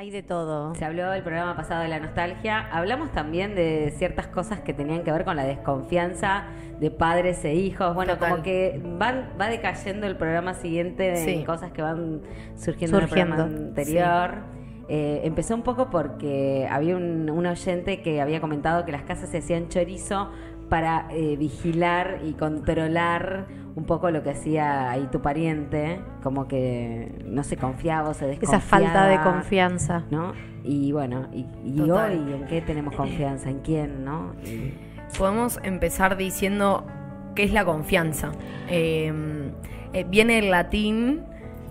Hay de todo. Se habló el programa pasado de la nostalgia. Hablamos también de ciertas cosas que tenían que ver con la desconfianza de padres e hijos. Bueno, Total. como que van, va decayendo el programa siguiente de Sí. cosas que van surgiendo, en el Surgiendo. programa anterior. Eh, empezó un poco porque había un, un oyente que había comentado que las casas se hacían chorizo para eh, vigilar y controlar un poco lo que hacía ahí tu pariente, como que no se confiaba o se Esa desconfiaba. falta de confianza. ¿no? Y bueno, y, y hoy, ¿en qué tenemos confianza? ¿En quién, no? Y- Podemos empezar diciendo qué es la confianza. Eh, eh, viene del latín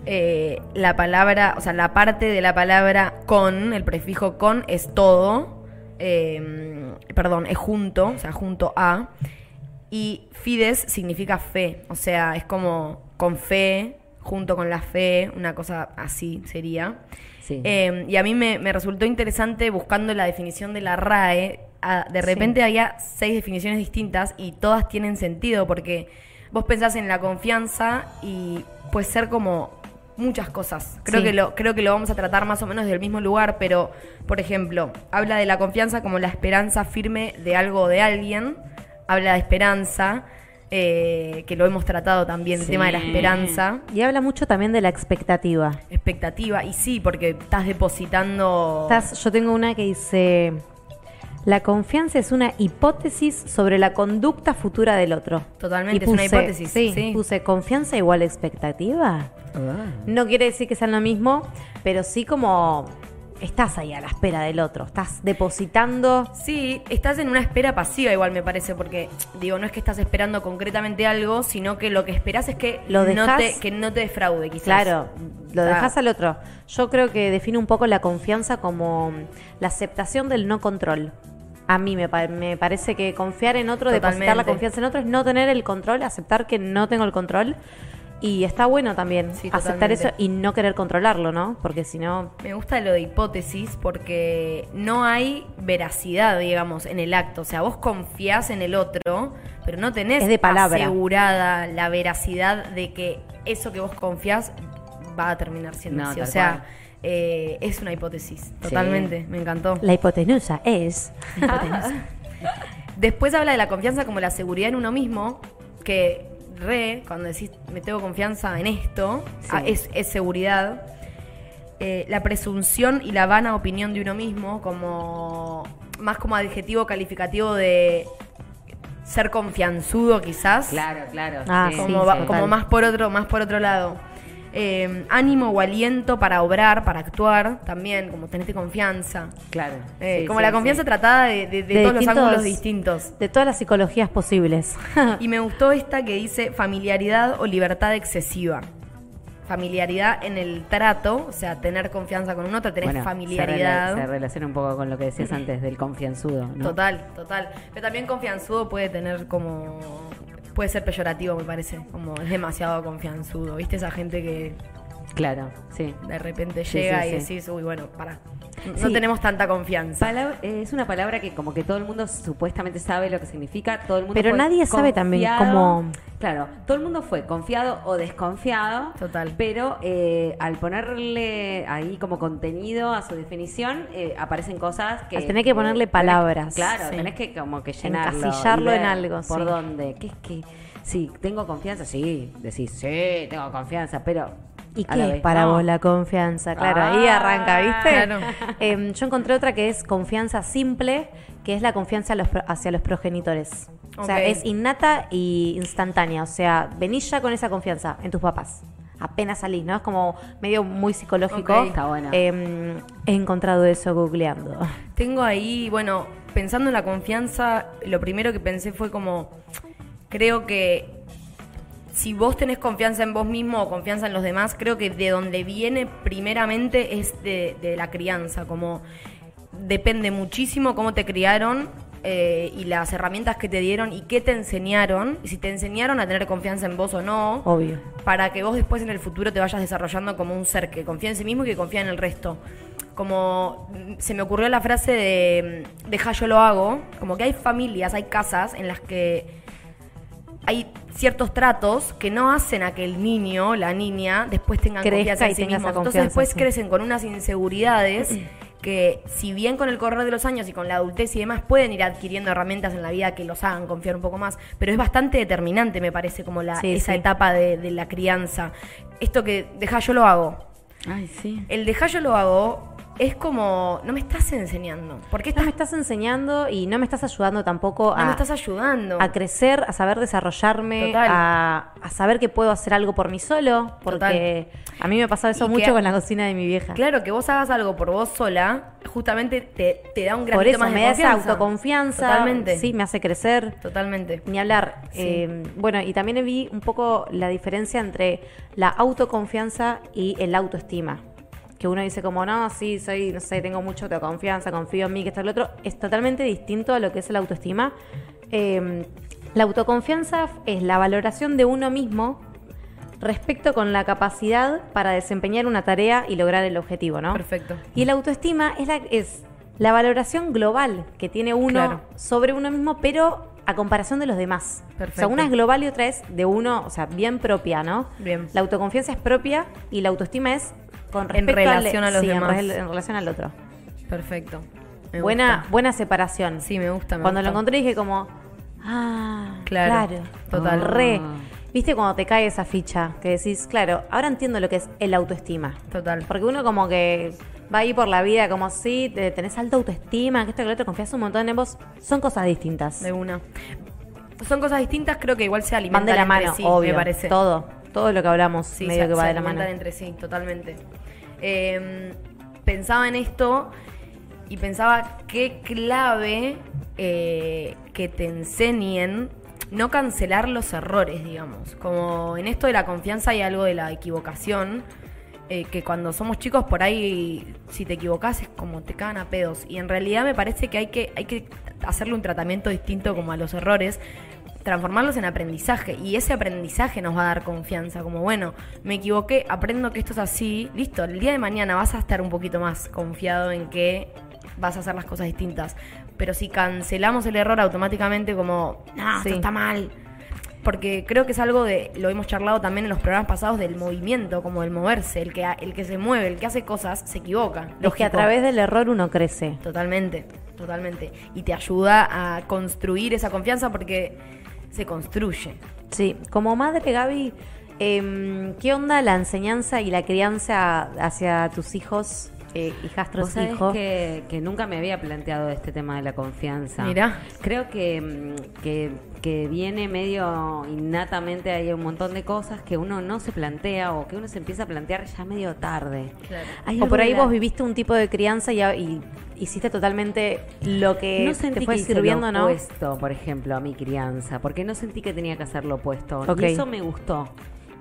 eh, la palabra, o sea, la parte de la palabra con, el prefijo con es todo, eh, perdón, es junto, o sea, junto a, y fides significa fe, o sea, es como con fe, junto con la fe, una cosa así sería. sí. Eh, y a mí me, me resultó interesante buscando la definición de la RAE. a- de repente había seis definiciones distintas y todas tienen sentido porque vos pensás en la confianza y puede ser como muchas cosas. Creo, Sí. que lo, creo que lo vamos a tratar más o menos del mismo lugar, pero, por ejemplo, habla de la confianza como la esperanza firme de algo o de alguien. Habla de esperanza, eh, que lo hemos tratado también, el Sí. tema de la esperanza Y habla mucho también de la expectativa. expectativa. Y sí, porque estás depositando. Estás- yo tengo una que dice, la confianza es una hipótesis sobre la conducta futura del otro. Totalmente, Y es una hipótesis. Sí, sí. puse confianza igual expectativa. No quiere decir que sean lo mismo, pero sí como estás ahí a la espera del otro, estás depositando. Sí, estás en una espera pasiva igual me parece, porque digo, no es que estás esperando concretamente algo, sino que lo que esperás es que, Lo no, dejás- te, que no te defraude, quizás. Claro, lo Ah. dejas al otro. Yo creo que define un poco la confianza como la aceptación del no control. A mí me, pa- me parece que confiar en otro, depositar la confianza en otro es no tener el control, aceptar que no tengo el control. Y está bueno también Sí, aceptar totalmente. eso y no querer controlarlo, ¿no? Porque si no, Me gusta lo de hipótesis porque no hay veracidad, digamos, en el acto. O sea, vos confiás en el otro, pero no tenés Es de palabra. asegurada la veracidad de que eso que vos confiás va a terminar siendo No, así. O sea, eh, es una hipótesis. Totalmente, me encantó. la hipotenusa es... Después habla de la confianza como la seguridad en uno mismo, que re, cuando decís me tengo confianza en esto, Sí. ah, es, es seguridad. Eh, la presunción y la vana opinión de uno mismo, como más como adjetivo calificativo de ser confianzudo quizás. Claro, claro. Ah, sí, Como, sí, va- sí. como más por otro, más por otro lado. Eh, ánimo o aliento para obrar, para actuar, también, como tenerte confianza. Claro. Eh, sí, como sí, la confianza sí. tratada de, de- de De todos los ángulos distintos. De todas las psicologías posibles. Y me gustó esta que dice familiaridad o libertad excesiva. Familiaridad en el trato, o sea, tener confianza con un otro, tener Bueno, familiaridad. Se, rela- se relaciona un poco con lo que decías antes del confianzudo, ¿no? Total, total. Pero también confianzudo puede tener como. Puede ser peyorativo, me parece. Como es demasiado confianzudo. ¿Viste esa gente que Claro, sí. de repente Sí, llega sí, y decís, uy, bueno, para. No Sí. tenemos tanta confianza. Es una palabra que como que todo el mundo supuestamente sabe lo que significa, todo el mundo Pero nadie sabe también cómo- Claro, todo el mundo fue confiado o desconfiado. Total. Pero eh, al ponerle ahí como contenido a su definición, eh, aparecen cosas que... Al tener que ponerle palabras. claro, Sí. tenés que como que llenarlo. Encasillarlo en algo, ¿Por sí. dónde? ¿Qué es que...? Sí, tengo confianza, sí. Decís, sí, tengo confianza, pero... ¿Y qué es vez para no. vos la confianza? Claro, ahí Ah, arranca, ¿viste? claro. Em, yo encontré otra que es confianza simple, que es la confianza a los pro- hacia los progenitores. O sea, es innata y instantánea. O sea, venís ya con esa confianza en tus papás. Apenas salís, ¿no? Es como medio muy psicológico. Ok. Está bueno. Em, he encontrado eso googleando. Tengo ahí, bueno, pensando en la confianza, lo primero que pensé fue como, creo que si vos tenés confianza en vos mismo o confianza en los demás, creo que de donde viene primeramente es de, de la crianza, como depende muchísimo cómo te criaron eh, y las herramientas que te dieron y qué te enseñaron, y si te enseñaron a tener confianza en vos o no Obvio. para que vos después en el futuro te vayas desarrollando como un ser que confía en sí mismo y que confía en el resto. Como mm, se me ocurrió la frase de mm, deja yo lo hago, como que hay familias, hay casas en las que hay ciertos tratos que no hacen a que el niño, la niña, después tengan Crezca confianza en sí mismos. Entonces después sí. crecen con unas inseguridades que si bien con el correr de los años y con la adultez y demás pueden ir adquiriendo herramientas en la vida que los hagan confiar un poco más, pero es bastante determinante me parece como la, Sí, esa sí. etapa de, de la crianza. Esto que deja yo lo hago. Ay, sí. El deja yo lo hago es como, no me estás enseñando. Porque No estás, me estás enseñando y no me estás ayudando tampoco no a, me estás ayudando. a crecer, a saber desarrollarme, a, a saber que puedo hacer algo por mí solo, porque a mí me pasaba eso Y mucho que- con la cocina de mi vieja. Claro, que vos hagas algo por vos sola, justamente te, te da un gran por eso más me da esa confianza. autoconfianza, Totalmente. sí, me hace crecer. Totalmente. Ni hablar. Sí. Eh, bueno, y también vi un poco la diferencia entre la autoconfianza y el autoestima. Que uno dice como, no, sí, soy, no sé, tengo mucha autoconfianza, confío en mí, que esto, lo otro. Es totalmente distinto a lo que es la autoestima. Eh, la autoconfianza es la valoración de uno mismo respecto con la capacidad para desempeñar una tarea y lograr el objetivo, ¿no? Perfecto. Y la autoestima es la, es la valoración global que tiene uno Claro. sobre uno mismo, pero a comparación de los demás. O sea, Perfecto. una es global y otra es de uno, o sea, bien propia, ¿no? Bien. La autoconfianza es propia y la autoestima es con En respecto al- relación a los sí, demás. En, relación al otro. Perfecto. Me Buena, gusta. buena separación. Sí, me gusta. me Cuando lo encontré dije como, ah, Claro, claro, total. Re. ¿Viste cuando te cae esa ficha? Que decís, claro, ahora entiendo lo que es el autoestima. Total. Porque uno como que va ahí por la vida como si te- tenés alta autoestima, que esto que lo otro, confías un montón en vos. Son cosas distintas. De una. Son cosas distintas, creo que igual se alimentan Van de la mano, sí, obvio. me parece. Todo, todo lo que hablamos Sí, medio se, que va se de la mano. entre sí, totalmente. Eh, pensaba en esto y pensaba qué clave eh, que te enseñen no cancelar los errores, digamos. Como en esto de la confianza hay algo de la equivocación. eh, que cuando somos chicos por ahí si te equivocas es como te cagan a pedos y en realidad me parece que hay que hay que hacerle un tratamiento distinto como a los errores transformarlos en aprendizaje y ese aprendizaje nos va a dar confianza como bueno me equivoqué aprendo que esto es así listo el día de mañana vas a estar un poquito más confiado en que vas a hacer las cosas distintas pero si cancelamos el error automáticamente como no Sí. esto está mal porque creo que es algo de, lo hemos charlado también en los programas pasados, del movimiento, como del moverse, el que, el que se mueve, el que hace cosas, se equivoca. Es que a través del error uno crece. Totalmente, totalmente. Y te ayuda a construir esa confianza porque se construye. Sí, como madre, Gaby, em, ¿qué onda la enseñanza y la crianza hacia tus hijos, eh, hijastros, Vos hijos? que, que nunca me había planteado este tema de la confianza. Mirá. Creo que, mm, que, que viene medio innatamente, hay un montón de cosas que uno no se plantea o que uno se empieza a plantear ya medio tarde. Claro. O por ahí la- vos viviste un tipo de crianza y, y hiciste totalmente lo que no te fue que sirviendo, lo ¿no? opuesto, por ejemplo, a mi crianza, porque no sentí que tenía que hacer lo opuesto. Ok. Y eso me gustó.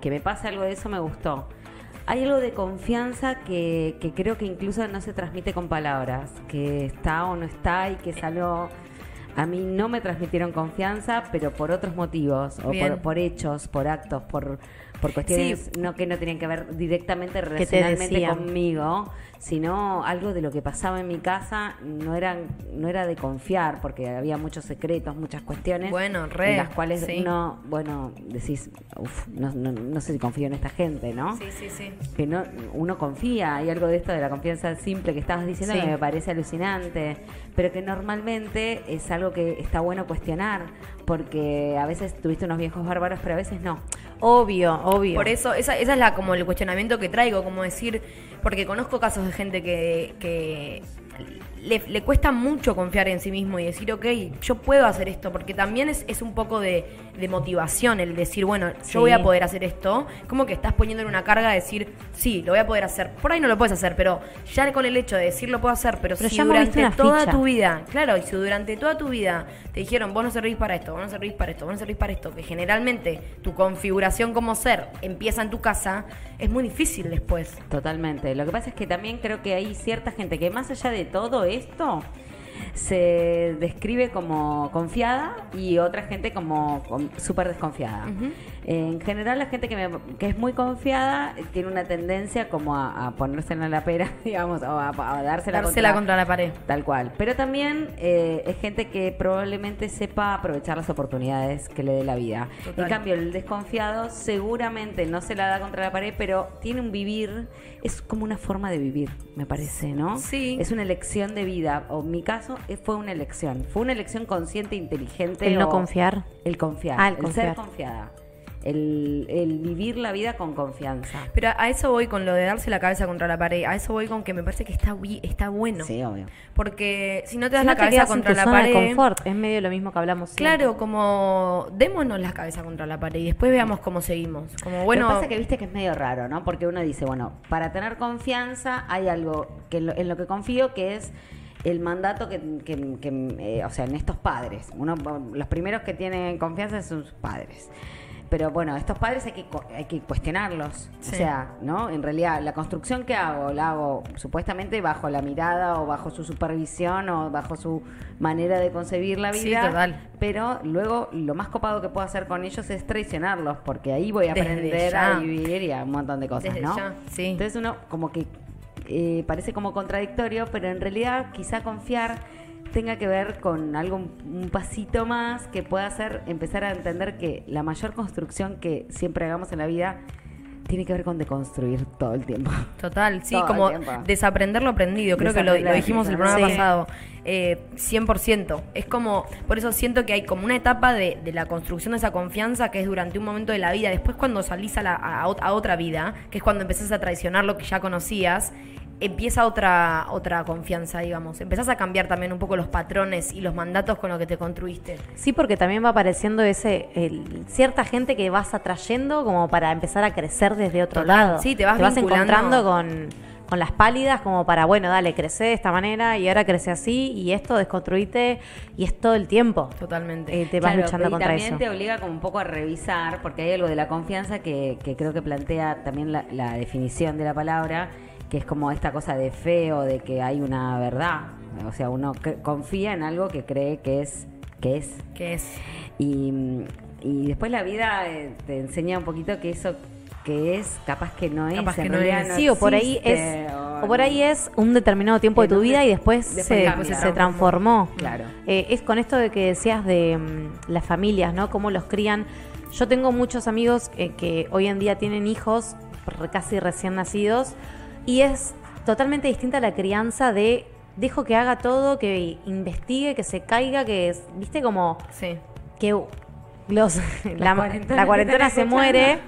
Que me pase algo de eso me gustó. Hay algo de confianza que, que creo que incluso no se transmite con palabras, que está o no está y que es algo... A mí no me transmitieron confianza, pero por otros motivos, o por, por hechos, por actos, por, por cuestiones no que no tenían que ver directamente te relacionalmente conmigo, sino algo de lo que pasaba en mi casa no eran no era de confiar porque había muchos secretos muchas cuestiones Bueno, re, en las cuales sí. uno bueno decís uf, no, no, no sé si confío en esta gente no Sí, sí, sí. que no uno confía hay algo de esto de la confianza simple que estabas diciendo Sí. que me parece alucinante pero que normalmente es algo que está bueno cuestionar porque a veces tuviste unos viejos bárbaros pero a veces no Obvio, obvio. Por eso, esa, esa es la como el cuestionamiento que traigo, como decir, porque conozco casos de gente que, que le, le cuesta mucho confiar en sí mismo y decir, ok, yo puedo hacer esto, porque también es, es un poco de, de motivación el decir, bueno, Sí. yo voy a poder hacer esto, como que estás poniendo en una carga de decir, sí, lo voy a poder hacer. Por ahí no lo puedes hacer, pero ya con el hecho de decir lo puedo hacer, pero, Pero si durante toda ficha. tu vida, claro, y si durante toda tu vida te dijeron, vos no servís para esto, vos no servís para esto, vos no servís para esto, que generalmente tu configuración como ser empieza en tu casa, es muy difícil después. Totalmente. Lo que pasa es que también creo que hay cierta gente que más allá de todo esto se describe como confiada y otra gente como súper desconfiada. En general, la gente que, me- que es muy confiada tiene una tendencia como a, a ponerse en la pera, digamos, o a, a dársela, Dársela contra la pared. Tal cual. Pero también eh, es gente que probablemente sepa aprovechar las oportunidades que le dé la vida. Total. En cambio, el desconfiado seguramente no se la da contra la pared, pero tiene un vivir, es como una forma de vivir, me parece, ¿no? Sí. Es una elección de vida. O en mi caso, fue una elección. Fue una elección consciente, inteligente. El no confiar. El confiar. Ah, el el confiar. ser confiada. El, el vivir la vida con confianza. Pero a eso voy con lo de darse la cabeza contra la pared. A eso voy con que me parece que está, está bueno. Sí, obvio. Porque si no te das Si la te cabeza en contra tu la zona de pared. confort, es medio lo mismo que hablamos siempre. Claro, como démonos la cabeza contra la pared y después veamos cómo seguimos. Como bueno, Lo que pasa es que viste que es medio raro, ¿no? Porque uno dice, bueno, para tener confianza hay algo que en lo, en lo que confío que es el mandato que, que- que, eh, o sea, en estos padres. Uno, los primeros que tienen confianza son sus padres. Pero bueno, estos padres hay que, hay que cuestionarlos. Sí. O sea, ¿no? En realidad, la construcción que hago, la hago supuestamente bajo la mirada o bajo su supervisión o bajo su manera de concebir la Sí, vida. total. Pero luego lo más copado que puedo hacer con ellos es traicionarlos, porque ahí voy a Desde aprender ya. a vivir y a un montón de cosas, Desde ¿no? ya, sí. Entonces uno como que eh, parece como contradictorio, pero en realidad quizá confiar tenga que ver con algo un, pasito más que pueda hacer empezar a entender que la mayor construcción que siempre hagamos en la vida tiene que ver con deconstruir todo el tiempo. Total, sí, Todo como desaprender lo aprendido. Creo que lo, lo dijimos el programa Sí. pasado. Eh, 100%. Es como, por eso siento que hay como una etapa de, de la construcción de esa confianza que es durante un momento de la vida. Después, cuando salís a, la- a a otra vida, que es cuando empezás a traicionar lo que ya conocías, empieza otra, otra confianza, digamos. Empezás a cambiar también un poco los patrones y los mandatos con los que te construiste. Sí, porque también va apareciendo ese el- cierta gente que vas atrayendo como para empezar a crecer desde otro Total. lado. Sí, te vas vinculando. encontrando con, con las pálidas como para, bueno, dale, crece de esta manera y ahora crece así y esto desconstruite y es todo el tiempo. Totalmente. Eh, te vas Claro, luchando y contra también eso. te obliga como un poco a revisar, porque hay algo de la confianza que, que creo que plantea también la, la definición de la palabra, que es como esta cosa de fe o de que hay una verdad. O sea, uno confía en algo que cree que es, que es. ¿Qué es? Y, y después la vida eh, te enseña un poquito que eso que es, capaz que no es. Capaz que no es. sí, o por ahí es o o por ahí es un determinado tiempo de tu vida y después, después se, cambia. se transformó. Claro. Eh, es con esto de que decías de mm, las familias, ¿no? Cómo los crían. Yo tengo muchos amigos eh, que hoy en día tienen hijos casi recién nacidos y es totalmente distinta la crianza de dejo que haga todo, que investigue, que se caiga, que es, viste como Sí. que los la, la cuarentena se escuchando. muere.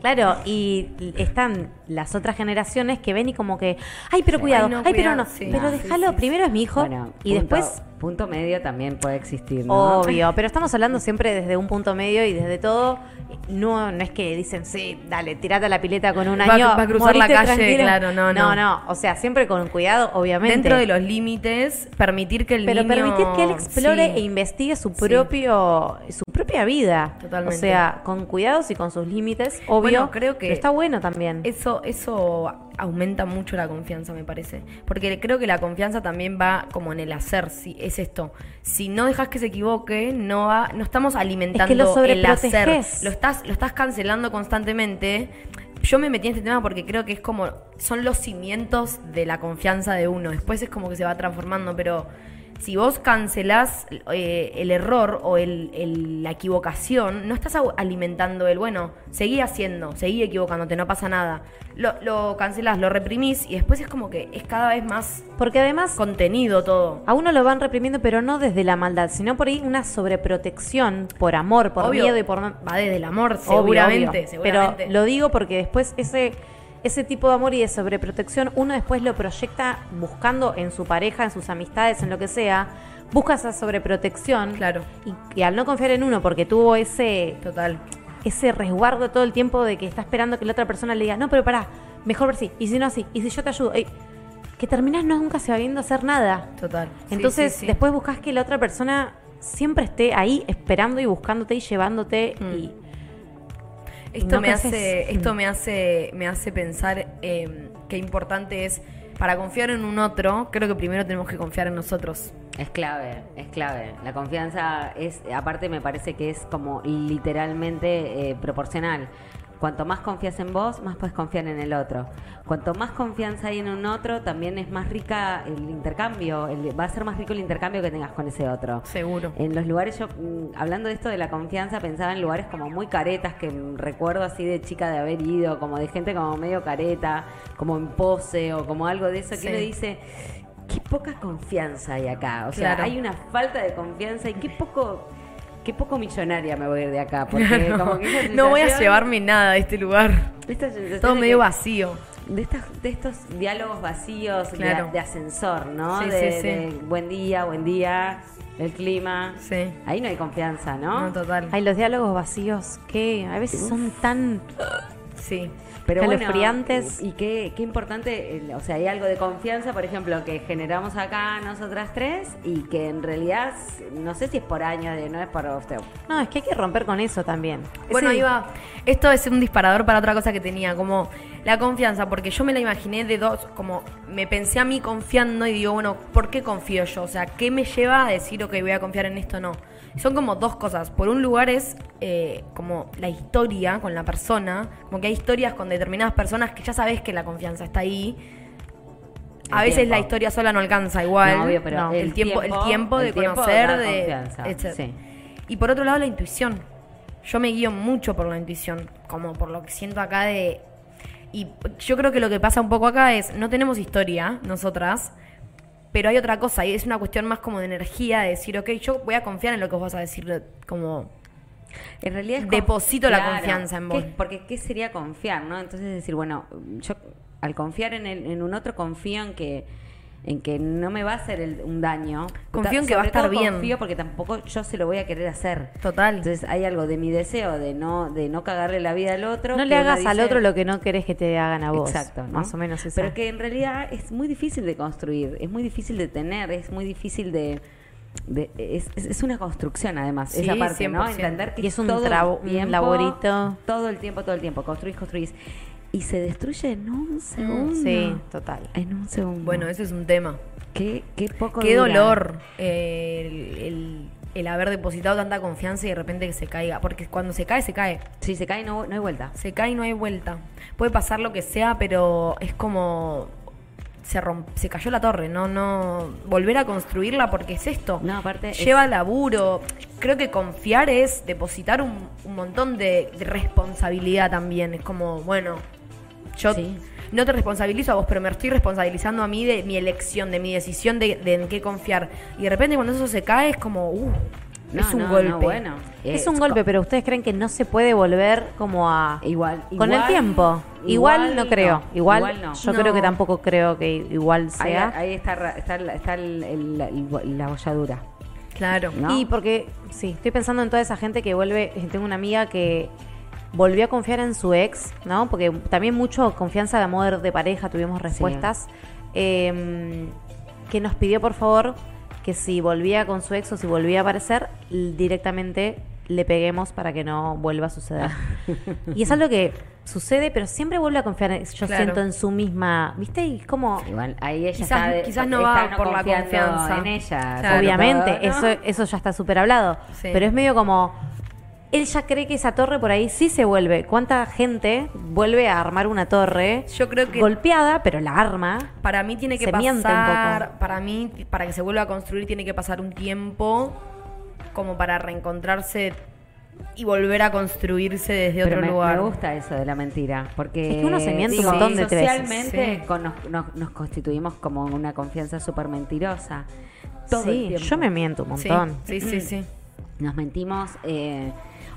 Claro, y están las otras generaciones que ven y como que, ay, pero Sí. cuidado, Ay, no, ay, pero no, sí. pero déjalo, sí, primero es mi hijo Bueno, y punto- después Punto medio también puede existir, ¿no? Obvio, pero estamos hablando siempre desde un punto medio y desde todo. No, no es que dicen, sí, dale, tirate a la pileta con un Va- año. va a cruzar la calle, tranquilo. claro, no, no. No, no, o sea, siempre con cuidado, obviamente. Dentro de los límites, permitir que el pero niño... permitir que él explore Sí. e investigue su Sí. propio su propia vida. Totalmente. O sea, con cuidados y con sus límites, obvio. Bueno, creo que pero está bueno también. Eso, eso aumenta mucho la confianza, me parece. Porque creo que la confianza también va como en el hacer, si es esto. Si no dejas que se equivoque, no va, no estamos alimentando el hacer. Lo estás, lo estás cancelando constantemente. Yo me metí en este tema porque creo que es como, son los cimientos de la confianza de uno. Después es como que se va transformando, pero si vos cancelás eh, el error o el, el- la equivocación, no estás alimentando el, bueno, seguí haciendo, seguí equivocándote, no pasa nada. Lo, lo cancelás, lo reprimís y después es como que es cada vez más Porque además contenido todo. a uno lo van reprimiendo, pero no desde la maldad, sino por ahí una sobreprotección por amor, por Obvio, miedo y por Va desde el amor, Obvio, seguramente, obvio. seguramente. Pero lo digo porque después ese, ese tipo de amor y de sobreprotección, uno después lo proyecta buscando en su pareja, en sus amistades, en lo que sea, busca esa sobreprotección. Claro. Y, y al no confiar en uno porque tuvo ese, Total. ese resguardo todo el tiempo de que está esperando que la otra persona le diga, no, pero pará, mejor ver si, y si no así, y si yo te ayudo, Ey, que terminás no nunca sabiendo hacer nada. Total. Sí, Entonces, sí, sí. después buscas que la otra persona siempre esté ahí esperando y buscándote y llevándote Mm. y Esto no me hace, Mm. esto me hace, me hace pensar eh, qué importante es para confiar en un otro, creo que primero tenemos que confiar en nosotros. Es clave, es clave. La confianza es, aparte me parece que es como literalmente eh, proporcional. Cuanto más confías en vos, más puedes confiar en el otro. Cuanto más confianza hay en un otro, también es más rica el intercambio, el- va a ser más rico el intercambio que tengas con ese otro. Seguro. En los lugares, yo mm, hablando de esto de la confianza, pensaba en lugares como muy caretas, que recuerdo así de chica de haber ido, como de gente como medio careta, como en pose o como algo de eso, Sí. que uno dice, qué poca confianza hay acá. O sea, Claro. hay una falta de confianza y qué poco, qué poco millonaria me voy a ir de acá. Porque Claro. como que no voy a llevarme nada de este lugar. Todo medio que- vacío. de, estas, de estos diálogos vacíos de- Claro. de, ascensor, ¿no? Sí, de, sí, sí. de buen día, buen día, el clima. Sí. Ahí no hay confianza, ¿no? No, total. Hay los diálogos vacíos que a veces son tan Sí. Pero bueno, y, qué, qué importante, o sea, hay algo de confianza, por ejemplo, que generamos acá nosotras tres y que en realidad, no sé si es por años, de, no es por... sea, No, es que hay que romper con eso también. Bueno, va. Esto es un disparador para otra cosa que tenía, como la confianza, porque yo me la imaginé de dos, como me pensé a mí confiando y digo, bueno, ¿por qué confío yo? O sea, ¿qué me lleva a decir, ok, voy a confiar en esto o no? Son como dos cosas. Por un lugar es eh, como la historia con la persona, como que hay historias con determinadas personas que ya sabes que la confianza está ahí. A veces tiempo. la historia sola no alcanza igual. No, obvio, pero No, el el, tiempo, tiempo- el tiempo de el tiempo conocer, de, sí. Y por otro lado, la intuición. Yo me guío mucho por la intuición, como por lo que siento acá de... Y yo creo que lo que pasa un poco acá es, no tenemos historia, nosotras, pero hay otra cosa, y es una cuestión más como de energía, de decir, ok, yo voy a confiar en lo que vos vas a decir, como... En realidad es Deposito la confianza en ¿qué- vos. porque ¿qué sería confiar, no? Entonces decir, bueno, yo al confiar en, el- en un otro confío en que en que no me va a hacer el- un daño. Confío en que va a estar bien. Confío porque tampoco yo se lo voy a querer hacer. Total. Entonces hay algo de mi deseo de no de no cagarle la vida al otro. no le hagas al otro lo que no querés que te hagan a vos. Exacto, ¿no? Más o menos eso. Pero que en realidad es muy difícil de construir, es muy difícil de tener, es muy difícil de... de- es, es- una construcción además, Sí, esa parte, ¿no? 100%. Entender que Y es un todo el un laborito. Todo el tiempo, todo el tiempo, construís, construís. Y se destruye en un segundo. Sí, total. En un segundo. Bueno, ese es un tema. qué, qué poco Qué dura. dolor eh, el, el- el haber depositado tanta confianza y de repente que se caiga. Porque cuando se cae, se cae. Si se cae no, no hay vuelta. Se cae y no hay vuelta. Puede pasar lo que sea, pero es como se romp- se cayó la torre, no no volver a construirla porque es esto. No, aparte es- lleva laburo. Creo que confiar es depositar un, un montón de, de responsabilidad también. Es como, bueno, yo Sí. no te responsabilizo a vos, pero me estoy responsabilizando a mí de mi elección, de mi decisión de, de en qué confiar. Y de repente cuando eso se cae es como, uh, No, es un no, golpe. no, bueno. Es Eh, un golpe, pero ustedes creen que no se puede volver como a... Igual, Con el igual- tiempo. Igual, igual no creo. no, Igual, igual no. yo No. creo que tampoco creo que igual sea. ahí está, está, la- está el- el- la- el- la bolladura. Claro. ¿no? Y porque, sí, estoy pensando en toda esa gente que vuelve, eh, tengo una amiga que volvió a confiar en su ex, ¿no? Porque también mucho confianza de amor de pareja, tuvimos respuestas, eh, que nos pidió por favor que si volvía con su ex o si volvía a aparecer, directamente le peguemos para que no vuelva a suceder. y es algo que sucede, pero siempre vuelve a confiar, en- yo Claro. siento, en su misma, ¿viste? Y es como... Igual, ahí ella Quizás- está, de- quizás no está va por la confianza. en ella. Claro. Obviamente, ¿no? eso, eso ya está súper hablado. Sí. Pero es medio como. Él ya cree que esa torre por ahí sí se vuelve. ¿Cuánta gente vuelve a armar una torre Yo creo que golpeada, pero la arma? Para mí tiene que Se un pasar, poco. para mí, para que se vuelva a construir, tiene que pasar un tiempo como para reencontrarse y volver a construirse desde Pero otro me, lugar. me gusta eso de la mentira, porque Es que uno se miente un montón de veces. socialmente Sí. con- nos, nos- nos constituimos como una confianza súper mentirosa. Todo sí, yo me miento un Sí, montón. sí, sí, sí. Nos mentimos eh,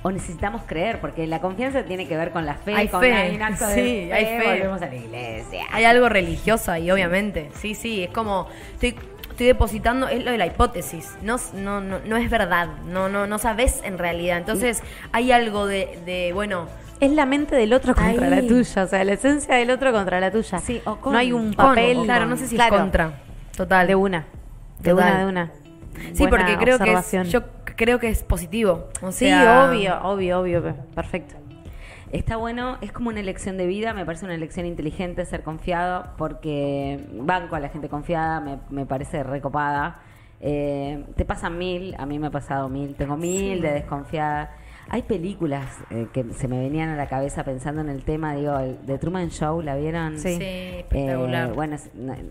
o necesitamos creer, porque la confianza tiene que ver con la fe, Hay con fe, hay un acto de sí, hay fe. volvemos a la iglesia. Hay algo religioso ahí, obviamente. Sí, sí, es como estoy, estoy depositando, es lo de la hipótesis. No, no, no, no es verdad, no, no, no sabes en realidad. Entonces hay algo de, de bueno, Es la mente del otro contra Ahí. la tuya, o sea, la esencia del otro contra la tuya. Sí, o con- no hay un con, papel. claro, no sé si Claro, es contra. Total. De una. De Total. una, de una. Sí, Buena porque creo que es, observación. yo creo que es positivo. O Sí, obvio, obvio, obvio. Perfecto. Está bueno, es como una elección de vida, me parece una elección inteligente ser confiado, porque banco a la gente confiada, me, me parece recopada. Eh, te pasan mil, a mí me ha pasado mil, tengo mil de desconfiada. Hay películas eh, que se me venían a la cabeza pensando en el tema, digo, el, de Truman Show, ¿la vieron? Sí. Sí, Eh, espectacular. bueno,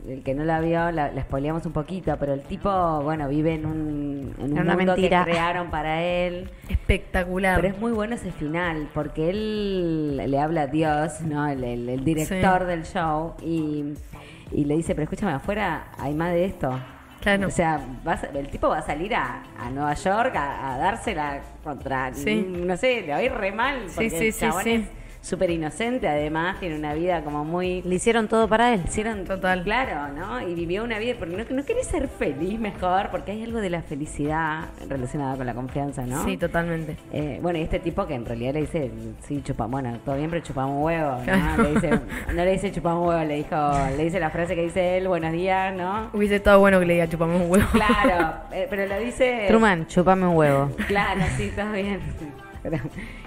el que no la vio, la, la spoileamos un poquito, pero el tipo, bueno, vive en un, en un mundo mentira. que crearon para él. Espectacular. Pero es muy bueno ese final, porque él le habla a Dios, ¿no? El, el- el director Sí. del show, y, y le dice, pero escúchame, afuera hay más de esto. Claro. O sea, vas el tipo va a salir a, a Nueva York a, a dársela contra, Sí. no sé, le va a ir re mal, porque sí, sí, súper inocente, además, tiene una vida como muy... Le hicieron todo para él. Hicieron, Total. claro, ¿no? Y vivió una vida, porque no, no querés ser feliz mejor, porque hay algo de la felicidad relacionada con la confianza, ¿no? Sí, totalmente. Eh, bueno, y este tipo que en realidad le dice, sí, chupa, bueno, todo bien, pero chupamos un huevo, ¿no? Claro. Le dice, no le dice chupamos un huevo, le dijo, le dice la frase que dice él, buenos días, ¿no? Hubiese estado bueno que le diga chupamos un huevo. Claro, eh, pero lo dice... Truman, chupame un huevo. Claro, sí, está bien. Pero-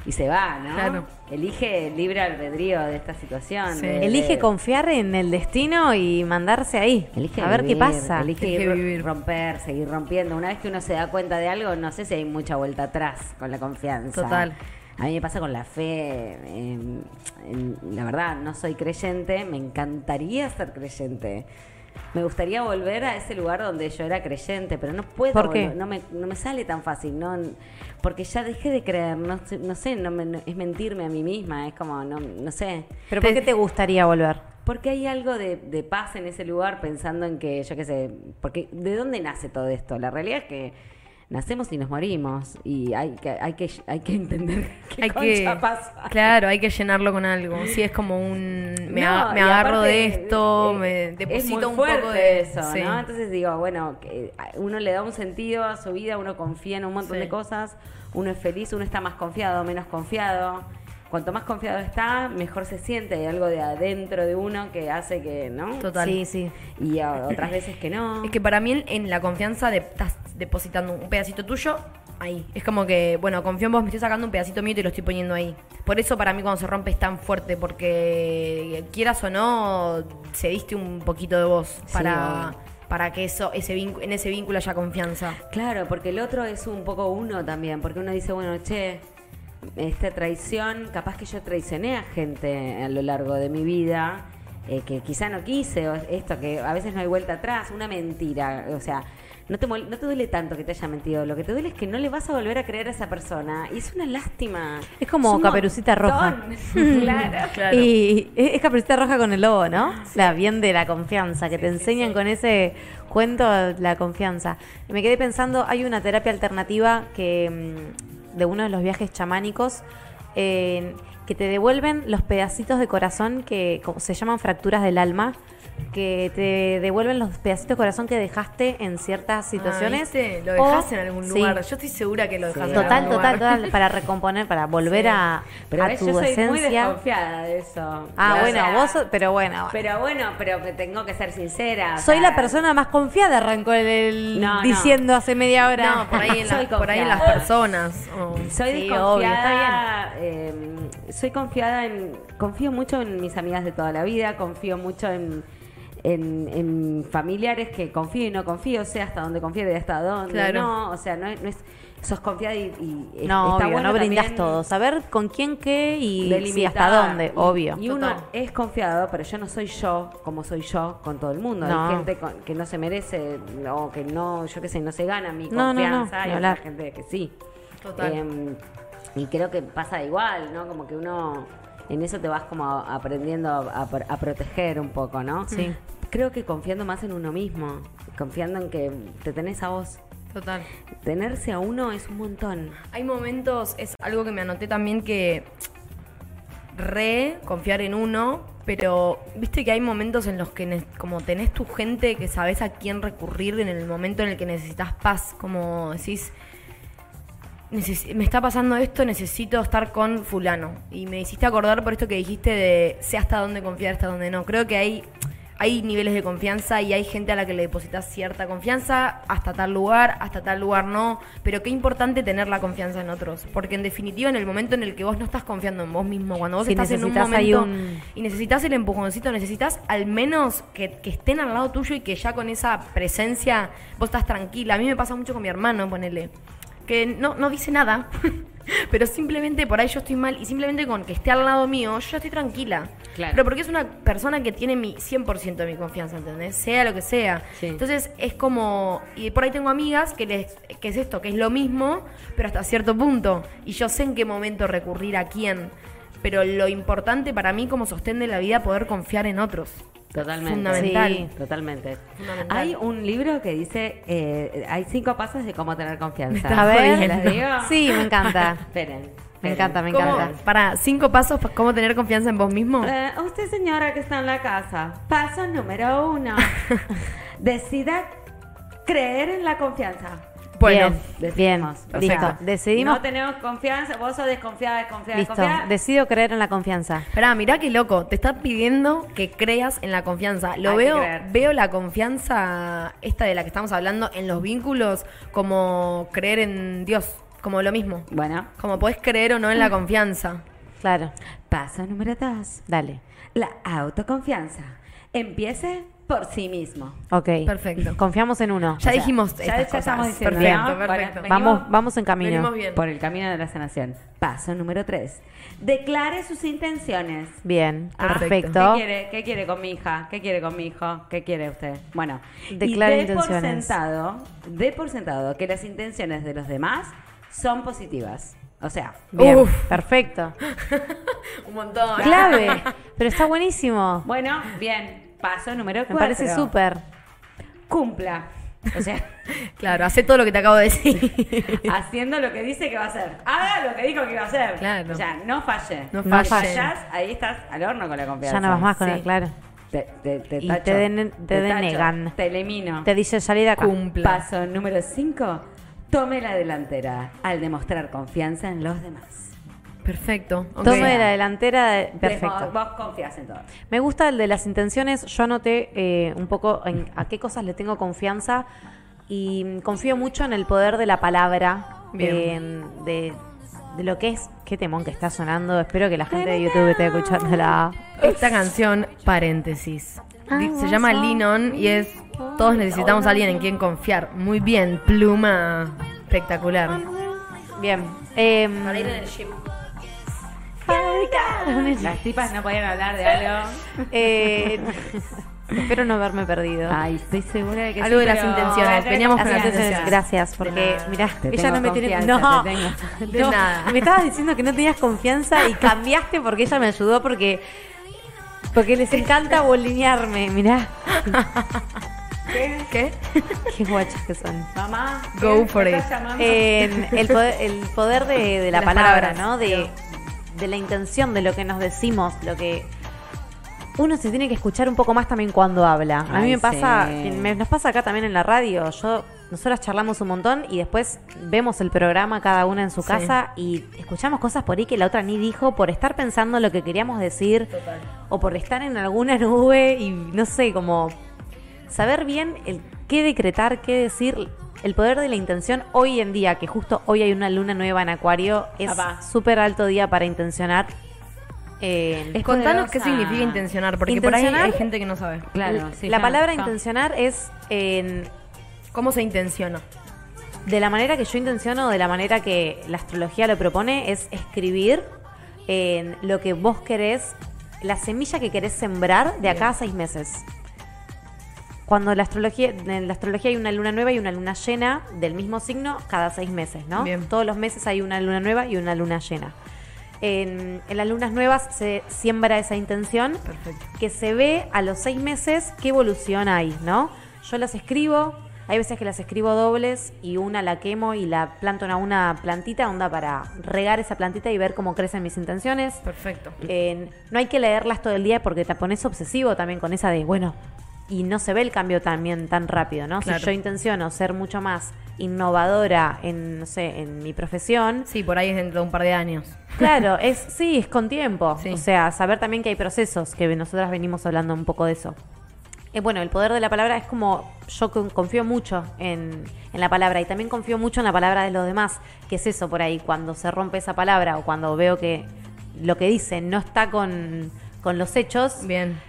y se va, ¿no? Claro. Elige el libre albedrío de esta situación. Sí. de- Elige confiar en el destino y mandarse ahí. Elige a ver qué pasa. Elige, Elige ir- vivir. romper, seguir rompiendo. Una vez que uno se da cuenta de algo, no sé si hay mucha vuelta atrás con la confianza. Total. A mí me pasa con la fe. en- la verdad, no soy creyente. Me encantaría ser creyente. Me gustaría volver a ese lugar donde yo era creyente, pero no puedo. ¿Por qué? No me, no me sale tan fácil, no, porque ya dejé de creer. No, sé- no sé, no me- no- es mentirme a mí misma. Es como, no, no sé. ¿Pero por qué te gustaría volver? Porque hay algo de, de paz en ese lugar pensando en que, yo qué sé, porque ¿de dónde nace todo esto? La realidad es que nacemos y nos morimos y hay que, hay que, hay que entender qué hay concha que pasa. claro hay que llenarlo con algo sí es como un me, No, a- me y agarro aparte, de esto me es deposito muy un poco de eso, sí. ¿no? Entonces digo, bueno, que uno le da un sentido a su vida, uno confía en un montón Sí. de cosas, uno es feliz, uno está más confiado, menos confiado. Cuanto más confiado está, mejor se siente. Hay algo de adentro de uno que hace que, ¿no? Total. Sí, sí. Y a- otras veces que no. Es que para mí en, la confianza de, estás depositando un pedacito tuyo ahí. Es como que, bueno, confío en vos, me estoy sacando un pedacito mío y te lo estoy poniendo ahí. Por eso para mí cuando se rompe es tan fuerte, porque quieras o no, cediste un poquito de vos Sí, para, obvio. para que eso, ese vínculo, en ese vínculo haya confianza. Claro, porque el otro es un poco uno también, porque uno dice, bueno, che, esta traición, capaz que yo traicioné a gente a lo largo de mi vida, eh, que quizá no quise, o esto que a veces no hay vuelta atrás, una mentira, o sea, no te, no te duele tanto que te haya mentido, lo que te duele es que no le vas a volver a creer a esa persona, y es una lástima. Es como un Caperucita Roja. claro. Claro. Y es es Caperucita Roja con el lobo, ¿no? La bien de la confianza, que te enseñan con ese cuento la confianza. Y me quedé pensando, hay una terapia alternativa que mm, de uno de los viajes chamánicos eh, que te devuelven los pedacitos de corazón que se llaman fracturas del alma, que te devuelven los pedacitos de corazón que dejaste en ciertas situaciones. Ah. Lo o- dejaste en algún sí. lugar. Yo estoy segura que lo Sí. dejaste en Total, algún total, lugar. total, para recomponer, para volver Sí. a, Pero a tu yo soy muy desconfiada de eso. Ah, bueno, sea, vos, sos- pero bueno. Pero bueno, pero que tengo que ser sincera. Soy la persona más confiada, arrancó el, el No, no. diciendo hace media hora. No, por ahí en, la- por ahí en las personas. Soy Sí, desconfiada. obvio, está eh, soy confiada en. Confío mucho en mis amigas de toda la vida, confío mucho en. En, en familiares que confío y no confío, sé hasta dónde confío y hasta dónde Claro. no, o sea, no, es- no es, sos confiada y, y No, está obvio, bueno no también todo. Saber con quién qué y sí, hasta dónde, obvio. Y uno Total. es confiado, pero yo no soy yo como soy yo con todo el mundo. No. Hay gente con- que no se merece o que no, yo qué sé, no se gana mi No, no, no, confianza. y otra gente que sí. Total. Em, y creo que pasa igual, ¿no? Como que uno en eso te vas como aprendiendo a, a- a proteger un poco, ¿no? Sí. Creo que confiando más en uno mismo, confiando en que te tenés a vos. Total. Tenerse a uno es un montón. Hay momentos, es algo que me anoté también que re confiar en uno, pero viste que hay momentos en los que como tenés tu gente que sabes a quién recurrir en el momento en el que necesitas paz, como decís, "Neces- me está pasando esto, necesito estar con fulano. Y me hiciste acordar por esto que dijiste de sé hasta dónde confiar, hasta dónde no. Creo que hay hay niveles de confianza y hay gente a la que le depositas cierta confianza hasta tal lugar, hasta tal lugar no. Pero qué importante tener la confianza en otros. Porque en definitiva, en el momento en el que vos no estás confiando en vos mismo, cuando vos estás en un momento un- y necesitas el empujoncito, necesitas al menos que, que estén al lado tuyo y que ya con esa presencia vos estás tranquila. A mí me pasa mucho con mi hermano, ponele, que no, no dice nada, pero simplemente por ahí yo estoy mal y simplemente con que esté al lado mío, yo ya estoy tranquila. Claro. Pero porque es una persona que tiene mi 100% de mi confianza, ¿entendés? Sea lo que sea. Sí. Entonces es como, y por ahí tengo amigas que, les, que es esto, que es lo mismo, pero hasta cierto punto. Y yo sé en qué momento recurrir a quién. Pero lo importante para mí como sostén de la vida poder confiar en otros. Totalmente. Fundamental. Sí. Totalmente. Fundamental. Hay un libro que dice, eh, hay cinco pasos de cómo tener confianza. A ver. ¿Se las digo? Sí, me encanta. Esperen. Me encanta, me ¿Cómo? encanta. Para cinco pasos, cómo tener confianza en vos mismo. Eh, usted señora que está en la casa, paso número uno. Decida creer en la confianza. Bueno, bien, bien, listo. sea, Decidimos, No tenemos confianza, vos sos desconfiada, desconfiada, listo. desconfiada. Decido creer en la confianza. Esperá, mirá qué loco. Te está pidiendo que creas en la confianza. Lo Hay veo, veo la confianza, esta de la que estamos hablando, en los vínculos, como creer en Dios, como lo mismo. Bueno, Como podés creer o no en la confianza. Claro. paso número dos. Dale. La autoconfianza. Empiece por sí mismo. Ok. Perfecto. Confiamos en uno. Ya O sea, dijimos ya- estas ya cosas. estamos diciendo, perfecto, ¿no? Bueno, perfecto. venimos- Vamos, vamos en camino. Venimos bien. Por el camino de la sanación. Paso número tres. Declare sus intenciones. Bien, Ah, perfecto. ¿Qué quiere? ¿Qué quiere con mi hija? ¿Qué quiere con mi hijo? ¿Qué quiere usted? Bueno, Declare y dé por intenciones. sentado, dé por sentado que las intenciones de los demás son positivas. O sea, Bien, Uf. perfecto. Un montón. Clave. Pero está buenísimo. bueno, bien. Paso número cuatro. Me parece súper. Cumpla. O sea, Claro, hace todo lo que te acabo de decir. haciendo lo que dice que va a hacer. Haga lo que dijo que iba a hacer. Claro. O sea, no falle. No No. Fallás, ahí estás al horno con la confianza. Ya no vas más con Sí. él, claro. Te, te, te Y tacho. te den- te tacho, denegan. Te elimino. Te dice acá. Cumpla. Paso número 5. Tome la delantera al demostrar confianza en los demás. Perfecto. ok. Tome la delantera. de- Vos, Perfecto. vos confías en todo. Me gusta el de las intenciones. Yo anoté eh, un poco en a qué cosas le tengo confianza y mm, confío mucho en el poder de la palabra, Bien. en- de, de lo que es. Qué temón que está sonando. Espero que la gente de YouTube esté escuchándola. Esta canción, paréntesis. Di- Se llama Lean On y es Todos necesitamos a alguien en quien confiar. Muy bien, pluma espectacular. Bien. em, Para ir en el gym. Las tipas no podían hablar de algo. eh, espero no haberme perdido. Ay, estoy segura de que Algo sí, de las pero- intenciones. Veníamos con las intenciones. gracias, porque nada. mirá, Te ella tengo no me tiene confianza, no, te tengo. De no, nada. Me estabas diciendo que no tenías confianza y cambiaste porque ella me ayudó porque porque les encanta bolinearme, mirá. ¿Qué? Qué guachas que son. Mamá, Go ¿qué? for ¿Me it. estás llamando? En el poder, el poder de, de la Las palabra, palabras. ¿no? De, de la intención, de lo que nos decimos, lo que uno se tiene que escuchar un poco más también cuando habla. A mí Ay, me pasa, sí. me- nos pasa acá también en la radio. Yo, nosotras charlamos un montón y después vemos el programa cada una en su Sí. casa y escuchamos cosas por ahí que la otra ni dijo por estar pensando lo que queríamos decir Total. o por estar en alguna nube y no sé, como saber bien el qué decretar, qué decir. El poder de la intención hoy en día, que justo hoy hay una luna nueva en Acuario, es súper alto día para intencionar. Eh, Es Contanos qué significa intencionar, porque por ahí Intencionar- hay gente que no sabe. Claro, sí, la palabra intencionar es en ¿Cómo se intenciona? de la manera que yo intenciono, de la manera que la astrología lo propone, es escribir en lo que vos querés, la semilla que querés sembrar de acá a seis meses. Cuando la astrología, en la astrología hay una luna nueva y una luna llena del mismo signo cada seis meses, ¿no? Bien. Todos los meses hay una luna nueva y una luna llena. En, en las lunas nuevas se siembra esa intención Perfecto. que se ve a los seis meses qué evolución hay, ¿no? Yo las escribo, hay veces que las escribo dobles y una la quemo y la planto en una plantita, onda para regar esa plantita y ver cómo crecen mis intenciones. Perfecto. No hay que leerlas todo el día porque te pones obsesivo también con esa de, bueno, y no se ve el cambio también tan rápido, ¿no? Claro. Si yo intenciono ser mucho más innovadora en, no sé, en mi profesión, Sí, por ahí es dentro de un par de años. Claro, es sí, es con tiempo. Sí. O sea, saber también que hay procesos, que nosotras venimos hablando un poco de eso. eh, bueno, el poder de la palabra es como yo con- confío mucho en, en la palabra y también confío mucho en la palabra de los demás, que es eso por ahí, cuando se rompe esa palabra o cuando veo que lo que dicen no está con, con los hechos Bien.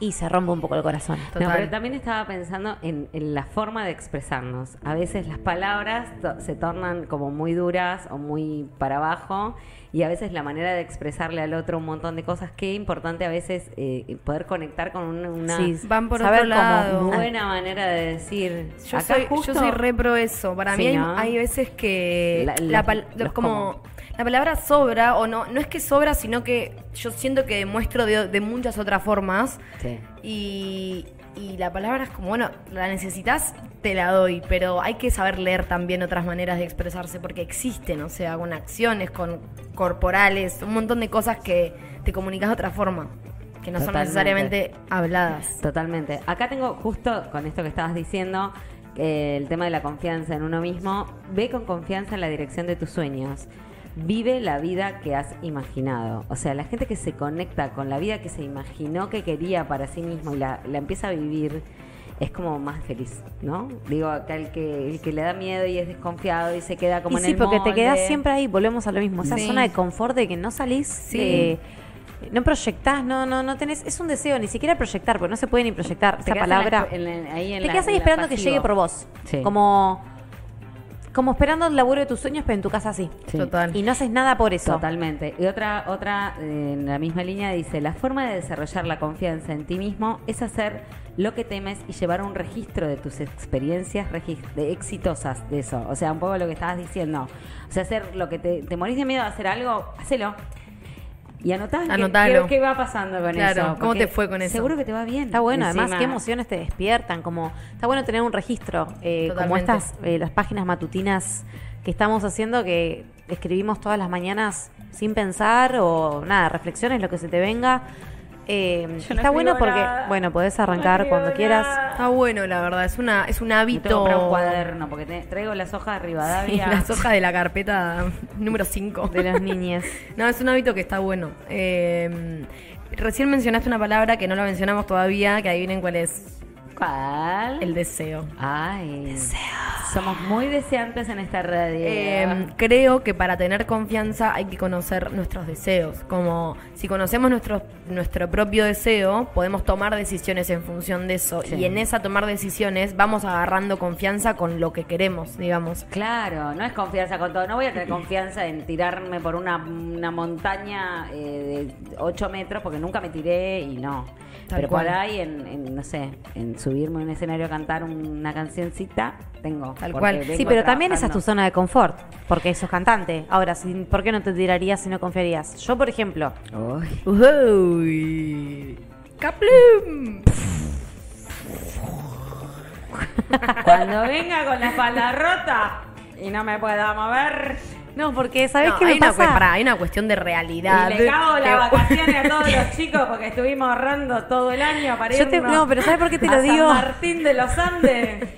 Y se rompe un poco el corazón. Total. No, pero también estaba pensando en, en la forma de expresarnos. A veces las palabras to- se tornan como muy duras o muy para abajo y a veces la manera de expresarle al otro un montón de cosas. Qué importante a veces eh, poder conectar con una, una Sí, Van por saber otro lado. buena manera de decir. Yo acá soy, justo- yo soy re pro eso. Para Sí, mí hay, ¿no? hay veces que La- los como la palabra sobra o no no es que sobra, sino que yo siento que demuestro de, de muchas otras formas Sí. Y, y la palabra es como bueno la necesitas te la doy, pero hay que saber leer también otras maneras de expresarse porque existen, o sea, con acciones, con corporales, un montón de cosas que te comunicas de otra forma, que no son necesariamente habladas. Totalmente. Acá tengo justo con esto que estabas diciendo, eh, el tema de la confianza en uno mismo. Ve con confianza en la dirección de tus sueños. Vive la vida que has imaginado. O sea, la gente que se conecta con la vida que se imaginó que quería para sí mismo y la, la empieza a vivir es como más feliz, ¿no? Digo, acá el que, el que le da miedo y es desconfiado y se queda como y en sí, el porque te quedas siempre ahí, volvemos a lo mismo, esa Sí. zona de confort de que no salís, Sí. de- no proyectás, no, no, no tenés, es un deseo, ni siquiera proyectar, porque no se puede ni proyectar Te esa quedas en la palabra. espe- en la- ahí en te quedas ahí en la esperando que llegue por vos, Sí. como, como esperando el laburo de tus sueños, pero en tu casa sí. Sí. Total. Y no haces nada por eso. Totalmente. Y otra, otra eh, en la misma línea dice, la forma de desarrollar la confianza en ti mismo es hacer lo que temes y llevar un registro de tus experiencias de exitosas de eso. O sea, un poco lo que estabas diciendo. O sea, hacer lo que te, te morís de miedo de hacer algo, hacelo. Y anotá qué- qué, va pasando con Claro, eso. ¿cómo te fue con eso? Seguro que te va bien. Está bueno, además, qué emociones te despiertan. Como, está bueno tener un registro, eh, como estas, eh, las páginas matutinas que estamos haciendo, que escribimos todas las mañanas sin pensar o nada, reflexiones, lo que se te venga. Eh, no está bueno porque, nada. bueno, podés arrancar No cuando quieras. nada. Está bueno, la verdad, es una es un hábito. un cuaderno porque te- traigo las hojas de Sí, Rivadavia. las hojas de la carpeta número 5 De los niñes. No, es un hábito que está bueno. Eh, recién mencionaste una palabra que no la mencionamos todavía, que adivinen cuál es. ¿Cuál? El deseo. Ay. Somos muy deseantes en esta radio. Eh, creo que para tener confianza hay que conocer nuestros deseos. Como si conocemos nuestro, nuestro propio deseo, podemos tomar decisiones en función de eso. Sí. Y en esa tomar decisiones vamos agarrando confianza con lo que queremos, digamos. Claro, no es confianza con todo. No voy a tener confianza en tirarme por una, una montaña eh, de 8 metros porque nunca me tiré y no. Tal Pero cual. por ahí, en, en, no sé, en subirme a un escenario a cantar una cancioncita, tengo. Tal cual. Sí, pero también esa es tu zona de confort, porque sos cantante. Ahora, ¿por qué no te tirarías si no confiarías? Yo, por ejemplo, Uy. Uy. ¡Caplum! Cuando venga con la espalda rota y no me pueda mover. No, porque ¿sabes No, qué hay, me una, pasa? pará, hay una cuestión de realidad. Y le cago que- las vacaciones a todos los chicos porque estuvimos ahorrando todo el año para Yo te- irnos no, pero ¿sabes por qué te lo digo? San Martín de los Andes.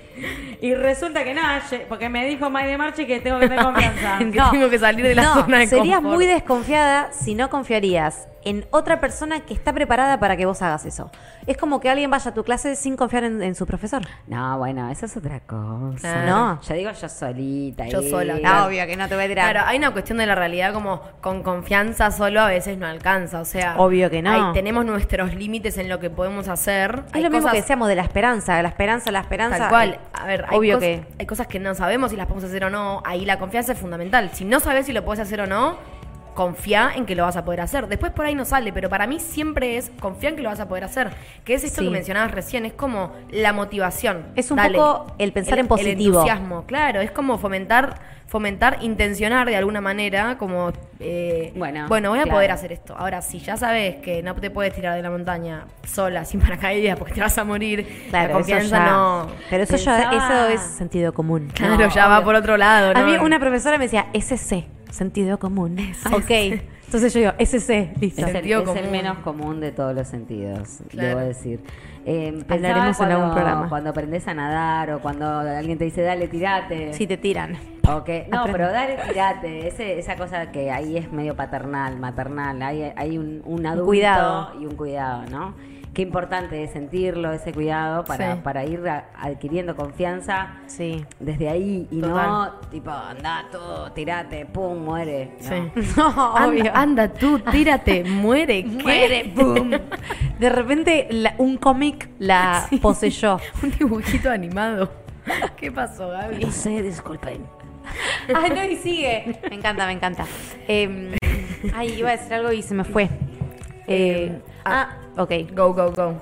Y resulta que nada, ye- porque me dijo May de Marchi que tengo que tener confianza. que tengo que salir de la no, zona de serías confort. muy desconfiada si no confiarías en otra persona que está preparada para que vos hagas eso. Es como que alguien vaya a tu clase sin confiar en, en su profesor. No, bueno, eso es otra cosa. No. Yo digo yo solita. Yo eh. sola, Ah, claro. obvio que no te voy a tirar. Claro, hay una cuestión de la realidad como con confianza solo a veces no alcanza, o sea, Obvio que no. hay- tenemos nuestros límites en lo que podemos hacer. es Hay lo mismo que decíamos de la esperanza, la esperanza, la esperanza. Tal cual. eh, A ver, hay, obvio cos- que hay cosas que no sabemos si las podemos hacer o no. Ahí la confianza es fundamental. Si no sabes si lo puedes hacer o no, confía en que lo vas a poder hacer. Después por ahí no sale, pero para mí siempre es confía en que lo vas a poder hacer. Que es esto Sí. que mencionabas recién, es como la motivación. Es un poco el pensar en positivo. El entusiasmo, claro. Es como fomentar, fomentar, intencionar de alguna manera, como eh, Bueno, bueno, voy a claro. poder hacer esto. Ahora, si ya sabes que no te puedes tirar de la montaña sola, sin paracaídas, porque te vas a morir, Claro, la confianza ya, no. Pero eso ya, eso es sentido común. Claro, No, ya va por otro lado, ¿no? A mí una profesora me decía, SC, sentido común. Ok. Entonces yo digo, SC, listo. Es, el, es el menos común de todos los sentidos, Claro. debo decir. Eh, Hablaremos en cuando, algún programa. Cuando aprendes a nadar o cuando alguien te dice, dale, tirate. Si te tiran. O que- no, Aprende. pero dale, tirate. Ese, esa cosa que ahí es medio paternal, maternal. Hay, hay un, un adulto cuidado. y un cuidado, ¿no? Qué importante es sentirlo, ese cuidado para, Sí. para ir a- adquiriendo confianza Sí. desde ahí y no tipo, anda tú, tirate, pum, muere. No. Sí. No, obvio. Anda, anda tú, tírate, muere, ¿qué? Muere, boom. De repente la- un cómic la Sí. poseyó. Un dibujito animado. ¿Qué pasó, Gaby? No sé, disculpen. Ay, no, y sigue. Me encanta, me encanta. Eh, ay, iba a decir algo y se me fue. Eh, ah, ok. Go, go, go.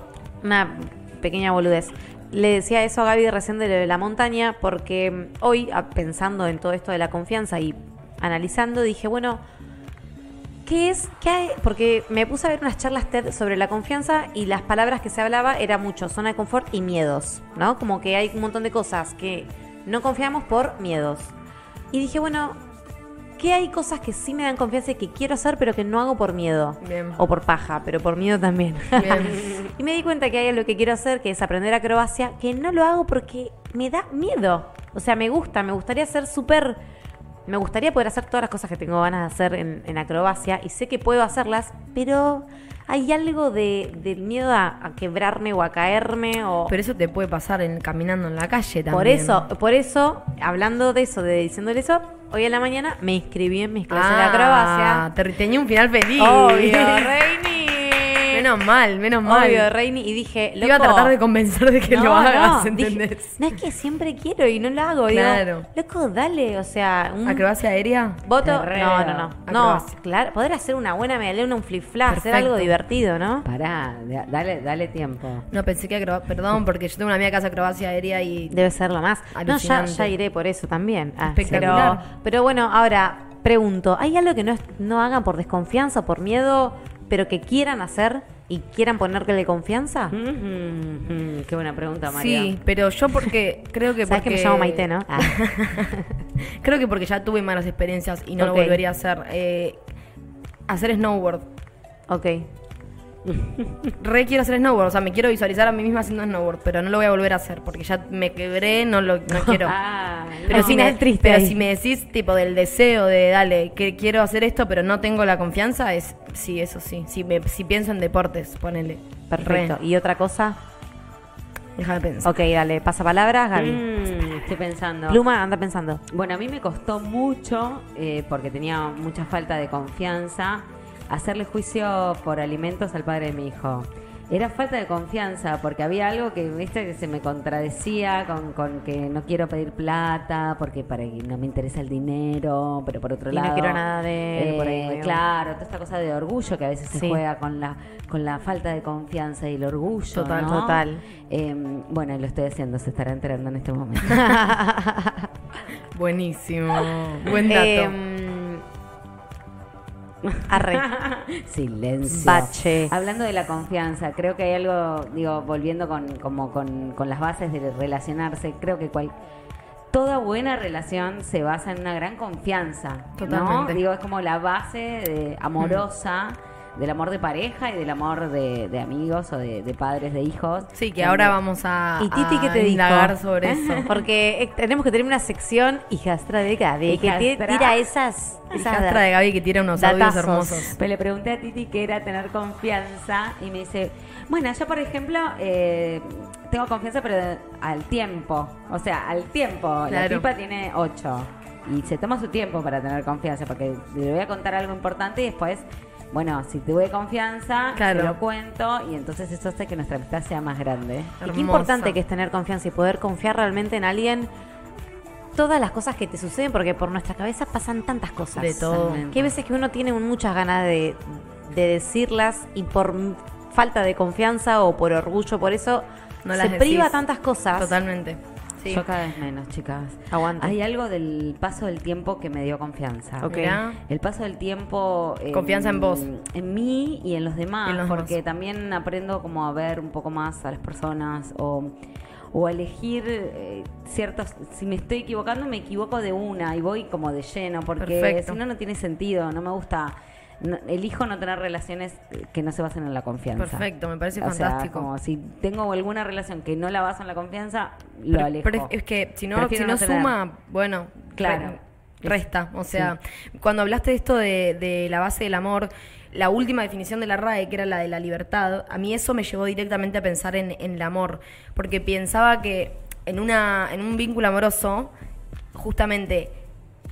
Una pequeña boludez. Le decía eso a Gaby recién de lo de la montaña porque hoy, pensando en todo esto de la confianza y analizando, dije, bueno, ¿qué es? ¿Qué hay? Porque me puse a ver unas charlas TED sobre la confianza y las palabras que se hablaba era mucho zona de confort y miedos, ¿no? Como que hay un montón de cosas que no confiamos por miedos. Y dije, bueno, ¿qué hay cosas que sí me dan confianza y que quiero hacer pero que no hago por miedo? Bien. O por paja, pero por miedo también. Bien. y me di cuenta que hay algo que quiero hacer, que es aprender acrobacia, que no lo hago porque me da miedo. O sea, me gusta, me gustaría ser súper... Me gustaría poder hacer todas las cosas que tengo ganas de hacer en, en acrobacia y sé que puedo hacerlas, pero hay algo de, del miedo a, a quebrarme o a caerme o... Pero eso te puede pasar en, caminando en la calle también. Por eso, por eso, hablando de eso, de diciéndole eso, hoy en la mañana me inscribí en mis clases de acrobacia. Ah, te tenía un final feliz. Obvio, Reini. Menos mal, menos mal. Obvio, Reini. Y dije, Te iba a tratar de convencer de que no, lo hagas, no, dije, ¿entendés? no es que siempre quiero y no lo hago. Digo, Claro. loco, dale, o sea, un ¿Acrobacia aérea? voto. No, no, no. No, claro, poder hacer una buena medalona, un flip flap, hacer algo divertido, ¿no? Pará, da- dale, dale tiempo. No, pensé que acrobacia. Perdón, porque yo tengo una amiga que hace acrobacia aérea y. Debe ser lo más. No, ya, ya iré por eso también. Ah, Espectacular. Pero, pero bueno, ahora pregunto, ¿hay algo que no, no hagan por desconfianza o por miedo, pero que quieran hacer y quieran ponerle confianza? Mm, mm, mm, Qué buena pregunta, María. Sí, pero yo porque creo que ¿Sabes que porque... me llamo Maite, no? Ah. creo que porque ya tuve malas experiencias y no lo volvería a hacer. Eh, hacer snowboard. ok. Re quiero hacer snowboard, o sea, me quiero visualizar a mí misma haciendo snowboard, pero no lo voy a volver a hacer porque ya me quebré, no lo no quiero. Ah, Pero, Al si me, triste pero ahí. si me decís tipo del deseo de dale, que quiero hacer esto, pero no tengo la confianza, es sí, eso sí. Si, me, si pienso en deportes, ponele. Perfecto. Re. ¿Y otra cosa? Déjame pensar. Ok, dale, pasa palabras, Gaby. mm, estoy pensando. Pluma, anda pensando. Bueno, a mí me costó mucho, eh, porque tenía mucha falta de confianza, hacerle juicio por alimentos al padre de mi hijo. Era falta de confianza, porque había algo que, viste, que se me contradecía con, con que no quiero pedir plata, porque para que no me interesa el dinero, pero por otro Y no lado... quiero nada de él, por ahí, eh, claro, toda esta cosa de orgullo que a veces se juega con la, con la falta de confianza y el orgullo, Total, ¿no? total. Eh, bueno, y lo estoy haciendo, se estará enterando en este momento. Buenísimo. Buen dato. Em, arre. Silencio. Bache. Hablando de la confianza, creo que hay algo, digo, volviendo con, como con, con las bases de relacionarse, creo que cual, toda buena relación se basa en una gran confianza. ¿no? Totalmente. Digo, es como la base de- amorosa del amor de pareja y del amor de, de amigos o de, de padres, de hijos. sí, que ahora vamos a, ¿Y Titi qué te dijo? indagar sobre eso. Porque eh, tenemos que tener una sección hijastra de Gaby que Hijastra. tira esas, esas Hijastra de Gaby que tira unos audios Datazos. hermosos. Pues le pregunté a Titi qué era tener confianza y me dice, bueno, yo por ejemplo eh, tengo confianza pero al tiempo, o sea, al tiempo. La tipa tiene ocho y se toma su tiempo para tener confianza porque le voy a contar algo importante y después, bueno, si tuve confianza, Claro. se lo cuento y entonces eso hace que nuestra amistad sea más grande. Y qué importante que es tener confianza y poder confiar realmente en alguien. Todas las cosas que te suceden, porque por nuestra cabeza pasan tantas cosas. De todo. Que hay veces que uno tiene muchas ganas de, de decirlas y por falta de confianza o por orgullo, por eso No se las priva decís. tantas cosas. Totalmente. Sí. Yo cada vez menos, chicas. Aguante. Hay algo del paso del tiempo que me dio confianza. Ok. Mirá. El paso del tiempo. eh, Confianza en vos. En mí y en los demás. En los porque demás. también aprendo como a ver un poco más a las personas o, o a elegir eh, ciertos. Si me estoy equivocando, me equivoco de una y voy como de lleno. Porque si no, no tiene sentido. No me gusta. No- elijo no tener relaciones que no se basen en la confianza. Perfecto, me parece O sea, fantástico. como si tengo alguna relación que no la baso en la confianza, lo Pero- alejo. pero es- que si no, Prefiero si no, suma, bueno, Claro. re- resta. O sea, cuando hablaste de esto de, de la base del amor, la última definición de la RAE, que era la de la libertad, a mí eso me llevó directamente a pensar en, en el amor, porque pensaba que en, una, en un vínculo amoroso, justamente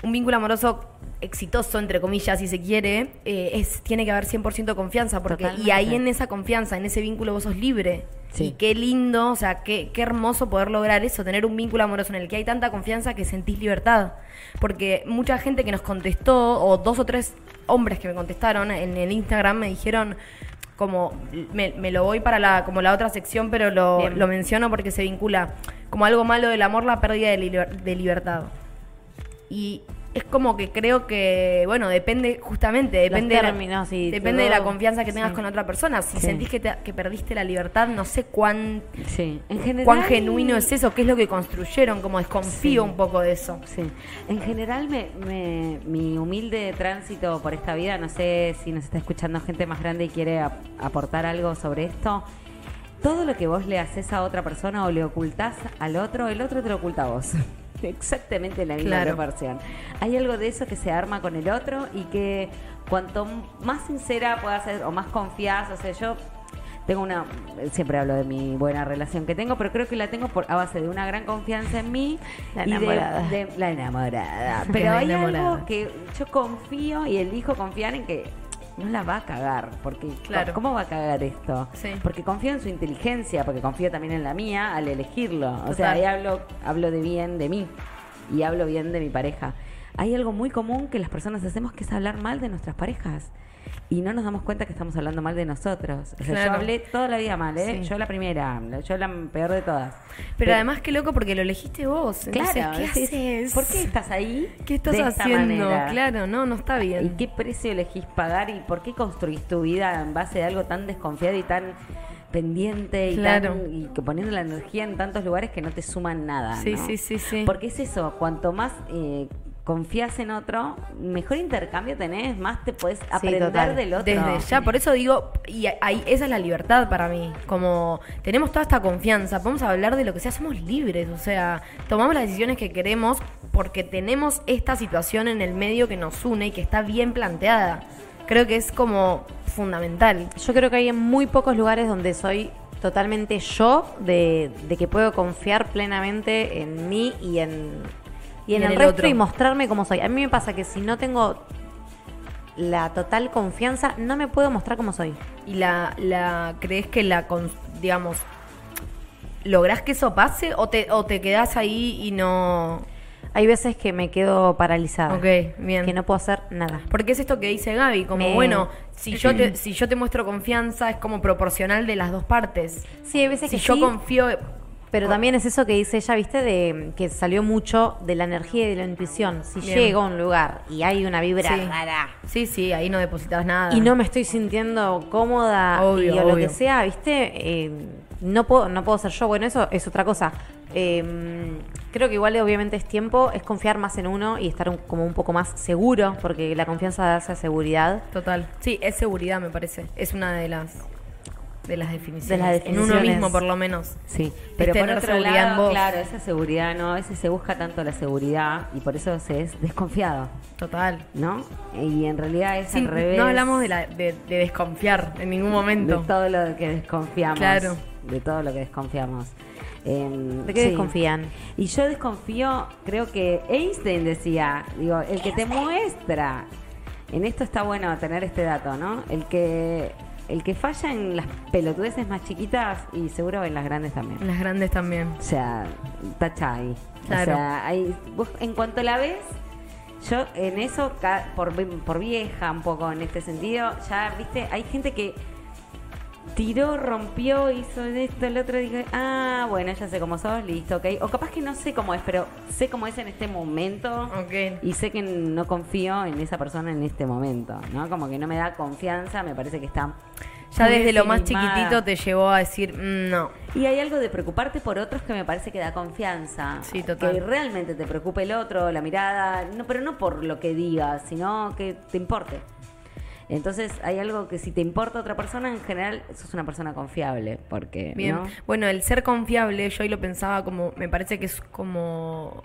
un vínculo amoroso exitoso, entre comillas, si se quiere, eh, es, tiene que haber 100% confianza, porque y ahí en esa confianza, en ese vínculo vos sos libre. Sí. Y qué lindo, o sea, qué, qué hermoso poder lograr eso, tener un vínculo amoroso en el que hay tanta confianza que sentís libertad. Porque mucha gente que nos contestó, o dos o tres hombres que me contestaron en el Instagram, me dijeron como me, me lo voy para la como la otra sección pero lo, menciono porque se vincula como algo malo del amor la pérdida de, liber- de libertad y es como que creo que bueno depende justamente depende de la- depende de la confianza que tengas Sí. con otra persona si Sí. sentís que, te- que perdiste la libertad no sé cuán Sí, en general. cuán genuino es eso qué es lo que construyeron como desconfío Sí. un poco de eso Sí, en general me, me- mi humilde tránsito por esta vida, no sé si nos está escuchando gente más grande y quiere ap- aportar algo sobre esto. Todo lo que vos le haces a otra persona o le ocultás al otro, el otro te lo oculta a vos. Exactamente la misma Claro. proporción. Hay algo de eso que se arma con el otro y que cuanto más sincera puedas ser o más confiás, o sea, yo tengo una, siempre hablo de mi buena relación que tengo, pero creo que la tengo por, a base de una gran confianza en mí. La y de- enamorada. de- la enamorada. Pero La hay enamorada. algo que yo confío y elijo confiar en que no la va a cagar, porque Claro. ¿cómo va a cagar esto? Sí. Porque confío en su inteligencia, porque confío también en la mía al elegirlo. O sea, ahí hablo, hablo de bien de mí y hablo bien de mi pareja. Hay algo muy común que las personas hacemos que es hablar mal de nuestras parejas. Y no nos damos cuenta que estamos hablando mal de nosotros. O sea, Claro. yo hablé toda la vida mal, ¿eh? Sí. Yo la primera, yo la peor de todas. pero además qué loco porque lo elegiste vos entonces Claro, qué haces ¿Por qué estás ahí? qué estás de esta haciendo manera? claro no no está bien ¿Y qué precio elegís pagar y por qué construís tu vida en base de algo tan desconfiado y tan pendiente y, Claro. tan- y poniendo la energía en tantos lugares que no te suman nada? Sí, ¿no? sí, sí, sí. Porque es eso, cuanto más eh, confías en otro, mejor intercambio tenés, más te puedes aprender del otro. Desde ya, por eso digo, y ahí, esa es la libertad para mí. Como tenemos toda esta confianza, podemos hablar de lo que sea, somos libres, o sea, tomamos las decisiones que queremos porque tenemos esta situación en el medio que nos une y que está bien planteada. Creo que es como fundamental. Yo creo que hay en muy pocos lugares donde soy totalmente yo, de, de que puedo confiar plenamente en mí y en, y en el, el resto otro. y mostrarme como soy. A mí me pasa que si no tengo la total confianza, no me puedo mostrar como soy. Y la, la ¿crees que la, digamos, lográs que eso pase o te, o te quedás ahí y no... Hay veces que me quedo paralizada. Ok, bien. Que no puedo hacer nada. Porque es esto que dice Gaby, como Me- bueno, si yo te, si yo te muestro confianza es como proporcional de las dos partes. Sí, hay veces Si que yo sí, confío, Pero también es eso que dice ella, ¿viste? De que salió mucho de la energía y de la intuición. Si Bien. llego a un lugar y hay una vibra Sí. rara sí, sí, ahí no depositas nada. y no me estoy sintiendo cómoda Obvio, y o lo obvio. que sea, ¿viste? Eh, no puedo no puedo ser yo. Bueno, eso es otra cosa. Eh, creo que igual obviamente es tiempo, es confiar más en uno y estar un- como un poco más seguro, porque la confianza da esa seguridad. Total. Sí, es seguridad, me parece. Es una de las de las definiciones. De las En uno mismo, por lo menos. Sí, pero por otro lado, claro, esa seguridad no, a veces se busca tanto la seguridad y por eso se es desconfiado, Total. ¿no? Y en realidad es Sí, al revés. no hablamos de, la, de, de desconfiar en ningún de momento. todo lo que desconfiamos. Claro. De todo lo que desconfiamos. Em, ¿De qué sí. desconfían? Y yo desconfío, creo que Einstein decía, digo, el que te muestra, en esto está bueno tener este dato, ¿no? El que el que falla en las pelotudeces más chiquitas y seguro en las grandes también. Las grandes también. O sea, tacha ahí. Claro. O sea, ahí, vos, en cuanto la ves, yo en eso, por, por vieja un poco en este sentido, ya, viste, hay gente que tiró, rompió, hizo esto, el otro, dije, ah, bueno, ya sé cómo sos, listo, ok. O capaz que no sé cómo es, pero sé cómo es en este momento. Ok. Y sé que no confío en esa persona en este momento, ¿no? Como que no me da confianza, me parece que está... Ya desde lo más chiquitito te llevó a decir, "Mm, no. Y hay algo de preocuparte por otros que me parece que da confianza. Sí, total. Que realmente te preocupe el otro, la mirada, no, pero no por lo que digas, sino que te importe. Entonces hay algo que si te importa otra persona, en general sos una persona confiable, porque Bien. ¿no? Bueno, el ser confiable, yo hoy lo pensaba como, me parece que es como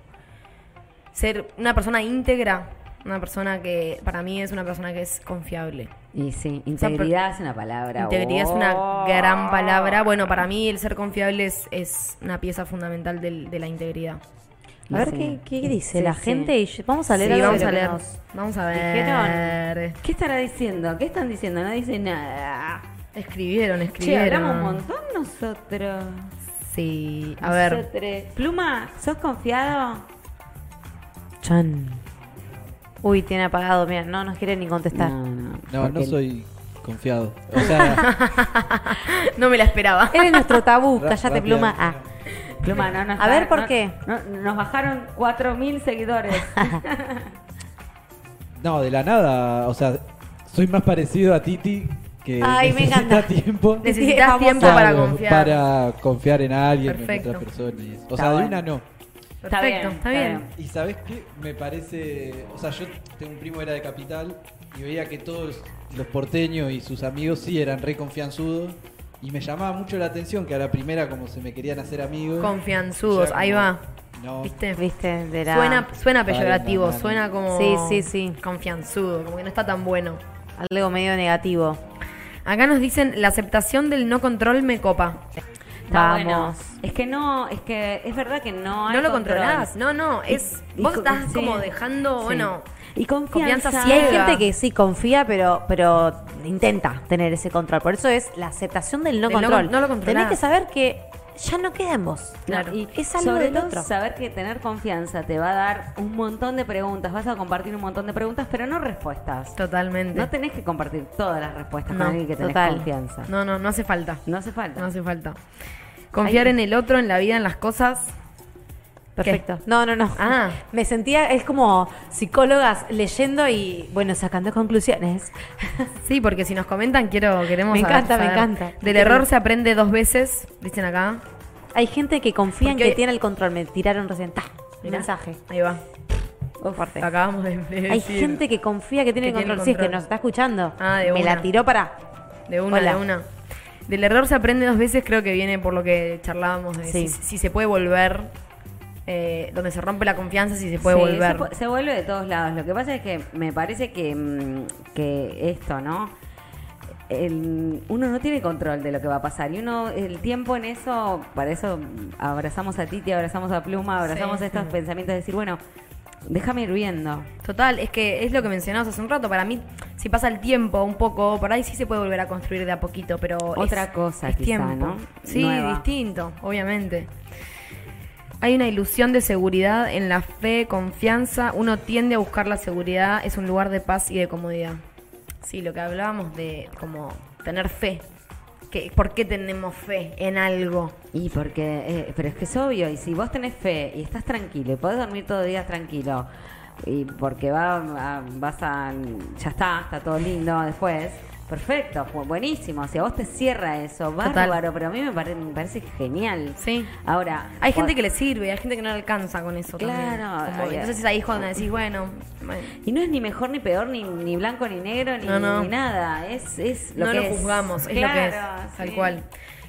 ser una persona íntegra, una persona que para mí es una persona que es confiable. Y sí, integridad es una palabra. Integridad es Oh. una gran palabra. Bueno, para mí el ser confiable es, es una pieza fundamental del- de la integridad. A ver Sí. qué, qué dice Sí, la sí. gente. Y yo- vamos a leer Sí, algo vamos de a lo que leer. nos Vamos a dijeron. ver. ¿Qué estará diciendo? ¿Qué están diciendo? No dice nada. Escribieron, Che, escribieron. hablamos un montón nosotros. Sí, a ver. Nosotros. Pluma, ¿sos confiado? Chan. Uy, tiene apagado, mira, no nos quiere ni contestar. No, no. No, porque- no soy confiado. O sea, No me la esperaba. Eres nuestro tabú, Ra- rápida. pluma. Ah. Pluma, no, no A ver, ¿por no- qué? no- nos bajaron 4.000 seguidores. no, de la nada. O sea, soy más parecido a Titi que Ay, necesita tiempo. Necesitas tiempo para confiar. para confiar en alguien, Perfecto. en otra persona. y eso. O Está sea, de una no. Está Perfecto, bien, está está bien. bien. Y sabes qué? Me parece. O sea, yo tengo un primo que era de Capital y veía que todos los porteños y sus amigos sí eran re confianzudos. Y me llamaba mucho la atención que a la primera, como se me querían hacer amigos. Confianzudos, ahí como- va. No. ¿Viste? ¿Viste? De la- Suena, suena peyorativo, suena como. Sí, sí, sí. Confianzudo, como que no está tan bueno. algo medio negativo. Acá nos dicen: la aceptación del no control me copa. Está Vamos. bueno. Es que no, es que es verdad que no hay No lo control. controlás, no, no. Es, Y- vos estás sí. como dejando, Sí. bueno. Y confianza. confianza Y hay gente que sí confía, pero, pero intenta tener ese control. Por eso es la aceptación del no Del control. con- no lo controlás. Tenés que saber que ya no queda en vos. Claro. Y es algo sobre del otro. saber que tener confianza te va a dar un montón de preguntas, vas a compartir un montón de preguntas, pero no respuestas. Totalmente. No tenés que compartir todas las respuestas No, con alguien que tenés total. confianza. No, no, no hace falta. No hace falta. No hace falta. Confiar en el otro, en la vida, en las cosas. Perfecto. No, no, no. Ah. Me sentía, es como psicólogas leyendo y, bueno, sacando conclusiones. Sí, porque si nos comentan, quiero, queremos Me saber- encanta, me saber. encanta. Del error se aprende dos veces, dicen acá. Hay gente que confía en que tiene el control. Me tiraron recién. ¡ta! Un Mirá. mensaje. Ahí va. Fuerte. Acabamos de, Hay gente que confía que tiene que el tiene control. el Sí, es que control. nos está escuchando. Ah, de Me una. la tiró para. De una, Hola. de una. Del error se aprende dos veces, creo que viene por lo que charlábamos de Sí. si, si se puede volver, eh, donde se rompe la confianza, si se puede Sí, volver. Se, vuelve de todos lados. Lo que pasa es que me parece que, mm, que esto, ¿no? El- uno no tiene control de lo que va a pasar y uno el tiempo en eso para eso abrazamos a Titi abrazamos a Pluma abrazamos Sí, estos sí. pensamientos de decir bueno déjame ir viendo Total, es que es lo que mencionabas hace un rato. Para mí, si pasa el tiempo un poco, por ahí sí se puede volver a construir de a poquito, pero. Otra es- cosa, es quizá, tiempo. ¿no? Sí, Nueva. distinto, obviamente. Hay una ilusión de seguridad en la fe, confianza. Uno tiende a buscar la seguridad, es un lugar de paz y de comodidad. Sí, lo que hablábamos de como tener fe. Que, ¿Por qué tenemos fe en algo? y porque eh, pero es que es obvio y si vos tenés fe y estás tranquilo y podés dormir todo el día tranquilo y porque va, vas a ya está está todo lindo después perfecto bu- buenísimo si a vos te cierra eso Total. bárbaro pero a mí me, pare- me parece genial Sí. ahora Hay gente que le sirve, hay gente que no le alcanza con eso Claro, también. Hay- entonces ahí es cuando decís, bueno, bueno, y no es ni mejor ni peor ni, ni blanco ni negro ni, No, no. ni nada es es lo no que lo es. juzgamos, es lo que es, Claro, tal sí. cual.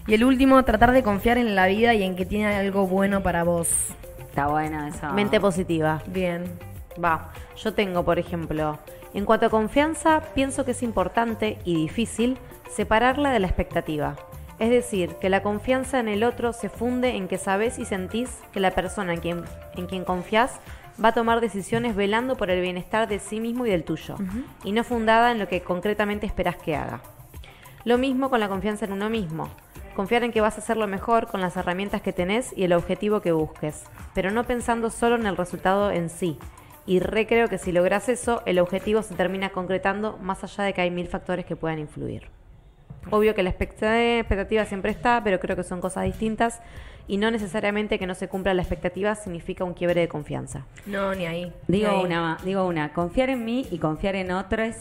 Y el último, tratar de confiar en la vida y en que tiene algo bueno para vos. está bueno eso Mente positiva. Bien. Va, yo tengo, por ejemplo, en cuanto a confianza, pienso que es importante y difícil separarla de la expectativa. Es decir, que la confianza en el otro se funde en que sabes y sentís que la persona en quien, en quien confías va a tomar decisiones velando por el bienestar de sí mismo y del tuyo, y no fundada en lo que concretamente esperas que haga. Lo mismo con la confianza en uno mismo. Confiar en que vas a hacerlo mejor con las herramientas que tenés y el objetivo que busques, pero no pensando solo en el resultado en sí. Y re creo que si logras eso, el objetivo se termina concretando más allá de que hay mil factores que puedan influir. Obvio que la expecta- expectativa siempre está, pero creo que son cosas distintas y no necesariamente que no se cumpla la expectativa significa un quiebre de confianza. No, ni ahí. ni Digo ahí. una, digo una, confiar en mí y confiar en otros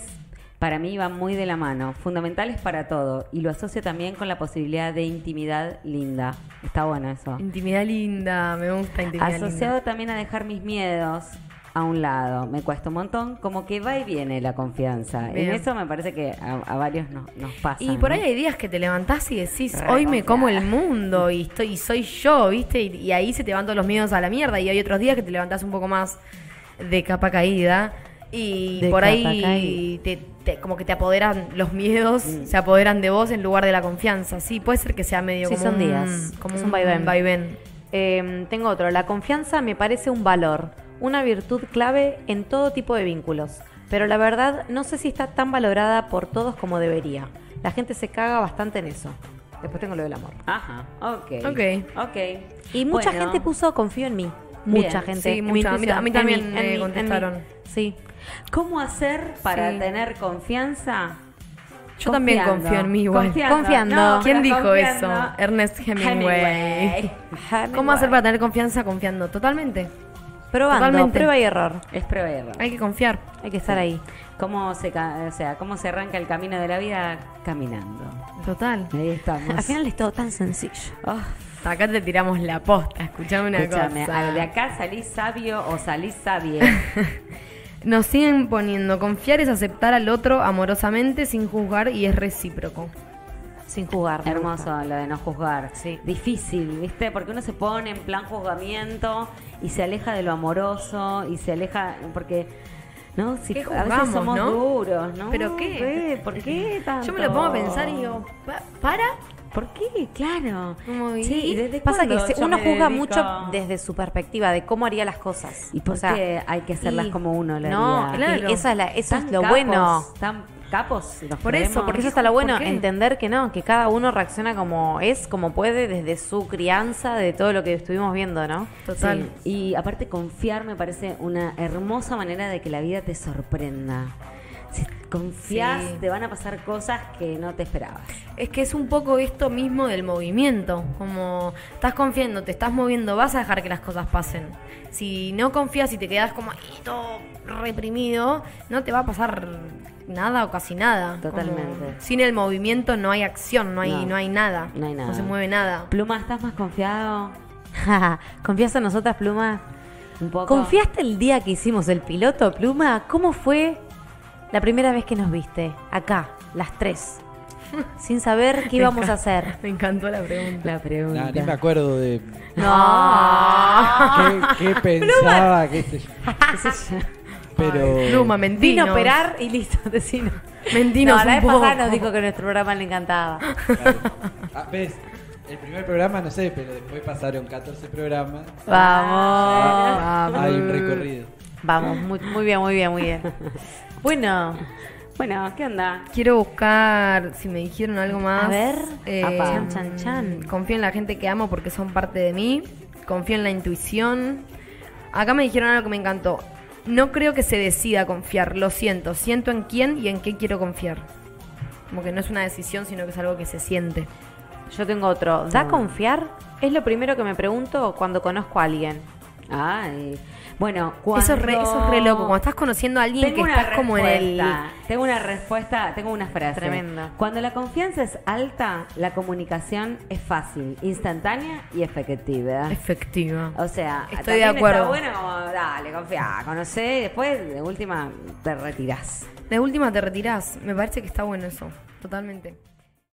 para mí va muy de la mano, fundamentales para todo y lo asocio también con la posibilidad de intimidad linda. Está bueno eso. Intimidad linda, me gusta intimidad Asociado linda. también a dejar mis miedos a un lado, me cuesta un montón, como que va y viene la confianza. Bien. En eso me parece que a, a varios no- nos pasa. Y por ¿no? ahí hay días que te levantás y decís, Re hoy me como el mundo y estoy y soy yo, ¿viste? Y, y ahí se te van todos los miedos a la mierda. Y hay otros días que te levantás un poco más de capa caída. Y De por ahí caída. te, te- como que te apoderan los miedos, se apoderan de vos en lugar de la confianza. Sí, puede ser que sea medio Sí, como son un, días. como Es un un vaivén. vaivén. Eh, tengo otro. La confianza me parece un valor, una virtud clave en todo tipo de vínculos. Pero la verdad, no sé si está tan valorada por todos como debería. La gente se caga bastante en eso. Después tengo lo del amor. Ajá, ok. Ok. Ok. Y mucha Bueno, gente puso confío en mí. Bien. Mucha gente. Sí, mucha. A mí- a mí también en me en contestaron. Sí. ¿Cómo hacer para Sí. tener confianza? Yo también Confiando. confío en mí igual. Confiando. No, ¿Quién dijo confiando. eso? Ernest Hemingway. Hemingway. ¿Cómo hacer para tener confianza confiando? Totalmente. Probando, Totalmente. prueba y error. Es prueba y error. Hay que confiar. Hay que estar ahí. ¿Cómo se, o sea, ¿Cómo se arranca el camino de la vida? Caminando. Total. Ahí estamos. Al final es todo tan sencillo. Oh, Acá te tiramos la posta. Escuchame una escúchame, cosa. de acá salís sabio o salís sabie. Nos siguen poniendo confiar es aceptar al otro amorosamente sin juzgar y es recíproco. Sin jugar. me Hermoso lo de no juzgar. Sí. Difícil, ¿viste? Porque uno se pone en plan juzgamiento y se aleja de lo amoroso y se aleja. Porque. ¿No? Si ¿Qué a veces somos no? duros, ¿no? ¿Pero qué? ¿Por qué tanto? Yo me lo pongo a pensar y digo, "Pa- ¿para? ¿Por qué? Claro. Como, ¿y? sí, ¿y desde Pasa que se- uno juzga dedico? mucho desde su perspectiva de cómo haría las cosas. ¿Y por O sea, qué hay que hacerlas y- como uno lo No? Claro. y esa es la- eso es lo capos, bueno. Tan capos. los Por eso. Porque ¿Por eso está lo bueno, entender que no, que cada uno reacciona como es, como puede, desde su crianza, de todo lo que estuvimos viendo, ¿no? Total. Sí, Y aparte confiar me parece una hermosa manera de que la vida te sorprenda. Si confías, Sí. te van a pasar cosas que no te esperabas. Es que es un poco esto mismo del movimiento. Como estás confiando, te estás moviendo, vas a dejar que las cosas pasen. Si no confías y te quedas como ahí todo reprimido, no te va a pasar nada o casi nada. Como Totalmente. sin el movimiento no hay acción, no hay, No. no, hay nada. No hay nada. No se mueve nada. Pluma, ¿estás más confiado? ¿Confías en nosotras, Pluma? Un poco. ¿Confiaste el día que hicimos el piloto, Pluma? ¿Cómo fue la primera vez que nos viste? Acá, las tres. Sin saber qué íbamos a hacer. Me encantó la pregunta. La pregunta. Nah, ni me acuerdo de No. qué, qué pensaba, qué sé yo. Pero. Pluma, mentino. Vino a operar y listo, decino. Mentinos no, la vez pasada poco. nos dijo que nuestro programa le encantaba. Claro. Ah, ¿Ves? El primer programa no sé, pero después pasaron 14 programas. Vamos. Hay un recorrido. Vamos, muy, muy bien, muy bien, muy bien. Bueno, Bueno, ¿qué onda? Quiero buscar si me dijeron algo más. A ver. Eh, Apa. Chan, chan, chan. Confío en la gente que amo porque son parte de mí. Confío en la intuición. Acá me dijeron algo que me encantó. No creo que se decida a confiar, lo siento. Siento en quién y en qué quiero confiar. Como que no es una decisión, sino que es algo que se siente. yo tengo otro. ¿Da confiar? Es lo primero que me pregunto cuando conozco a alguien. Ay. Bueno, Eso es, re, eso es re loco. Cuando estás conociendo a alguien Tengo que estás como en el. Tengo una respuesta, tengo una frase. Tremenda. Cuando la confianza es alta, la comunicación es fácil, instantánea y efectiva. Efectiva. O sea, Estoy de acuerdo. Está bueno como, dale, confía, conocé y después de última te retirás. De última te retirás. Me parece que está bueno eso. Totalmente.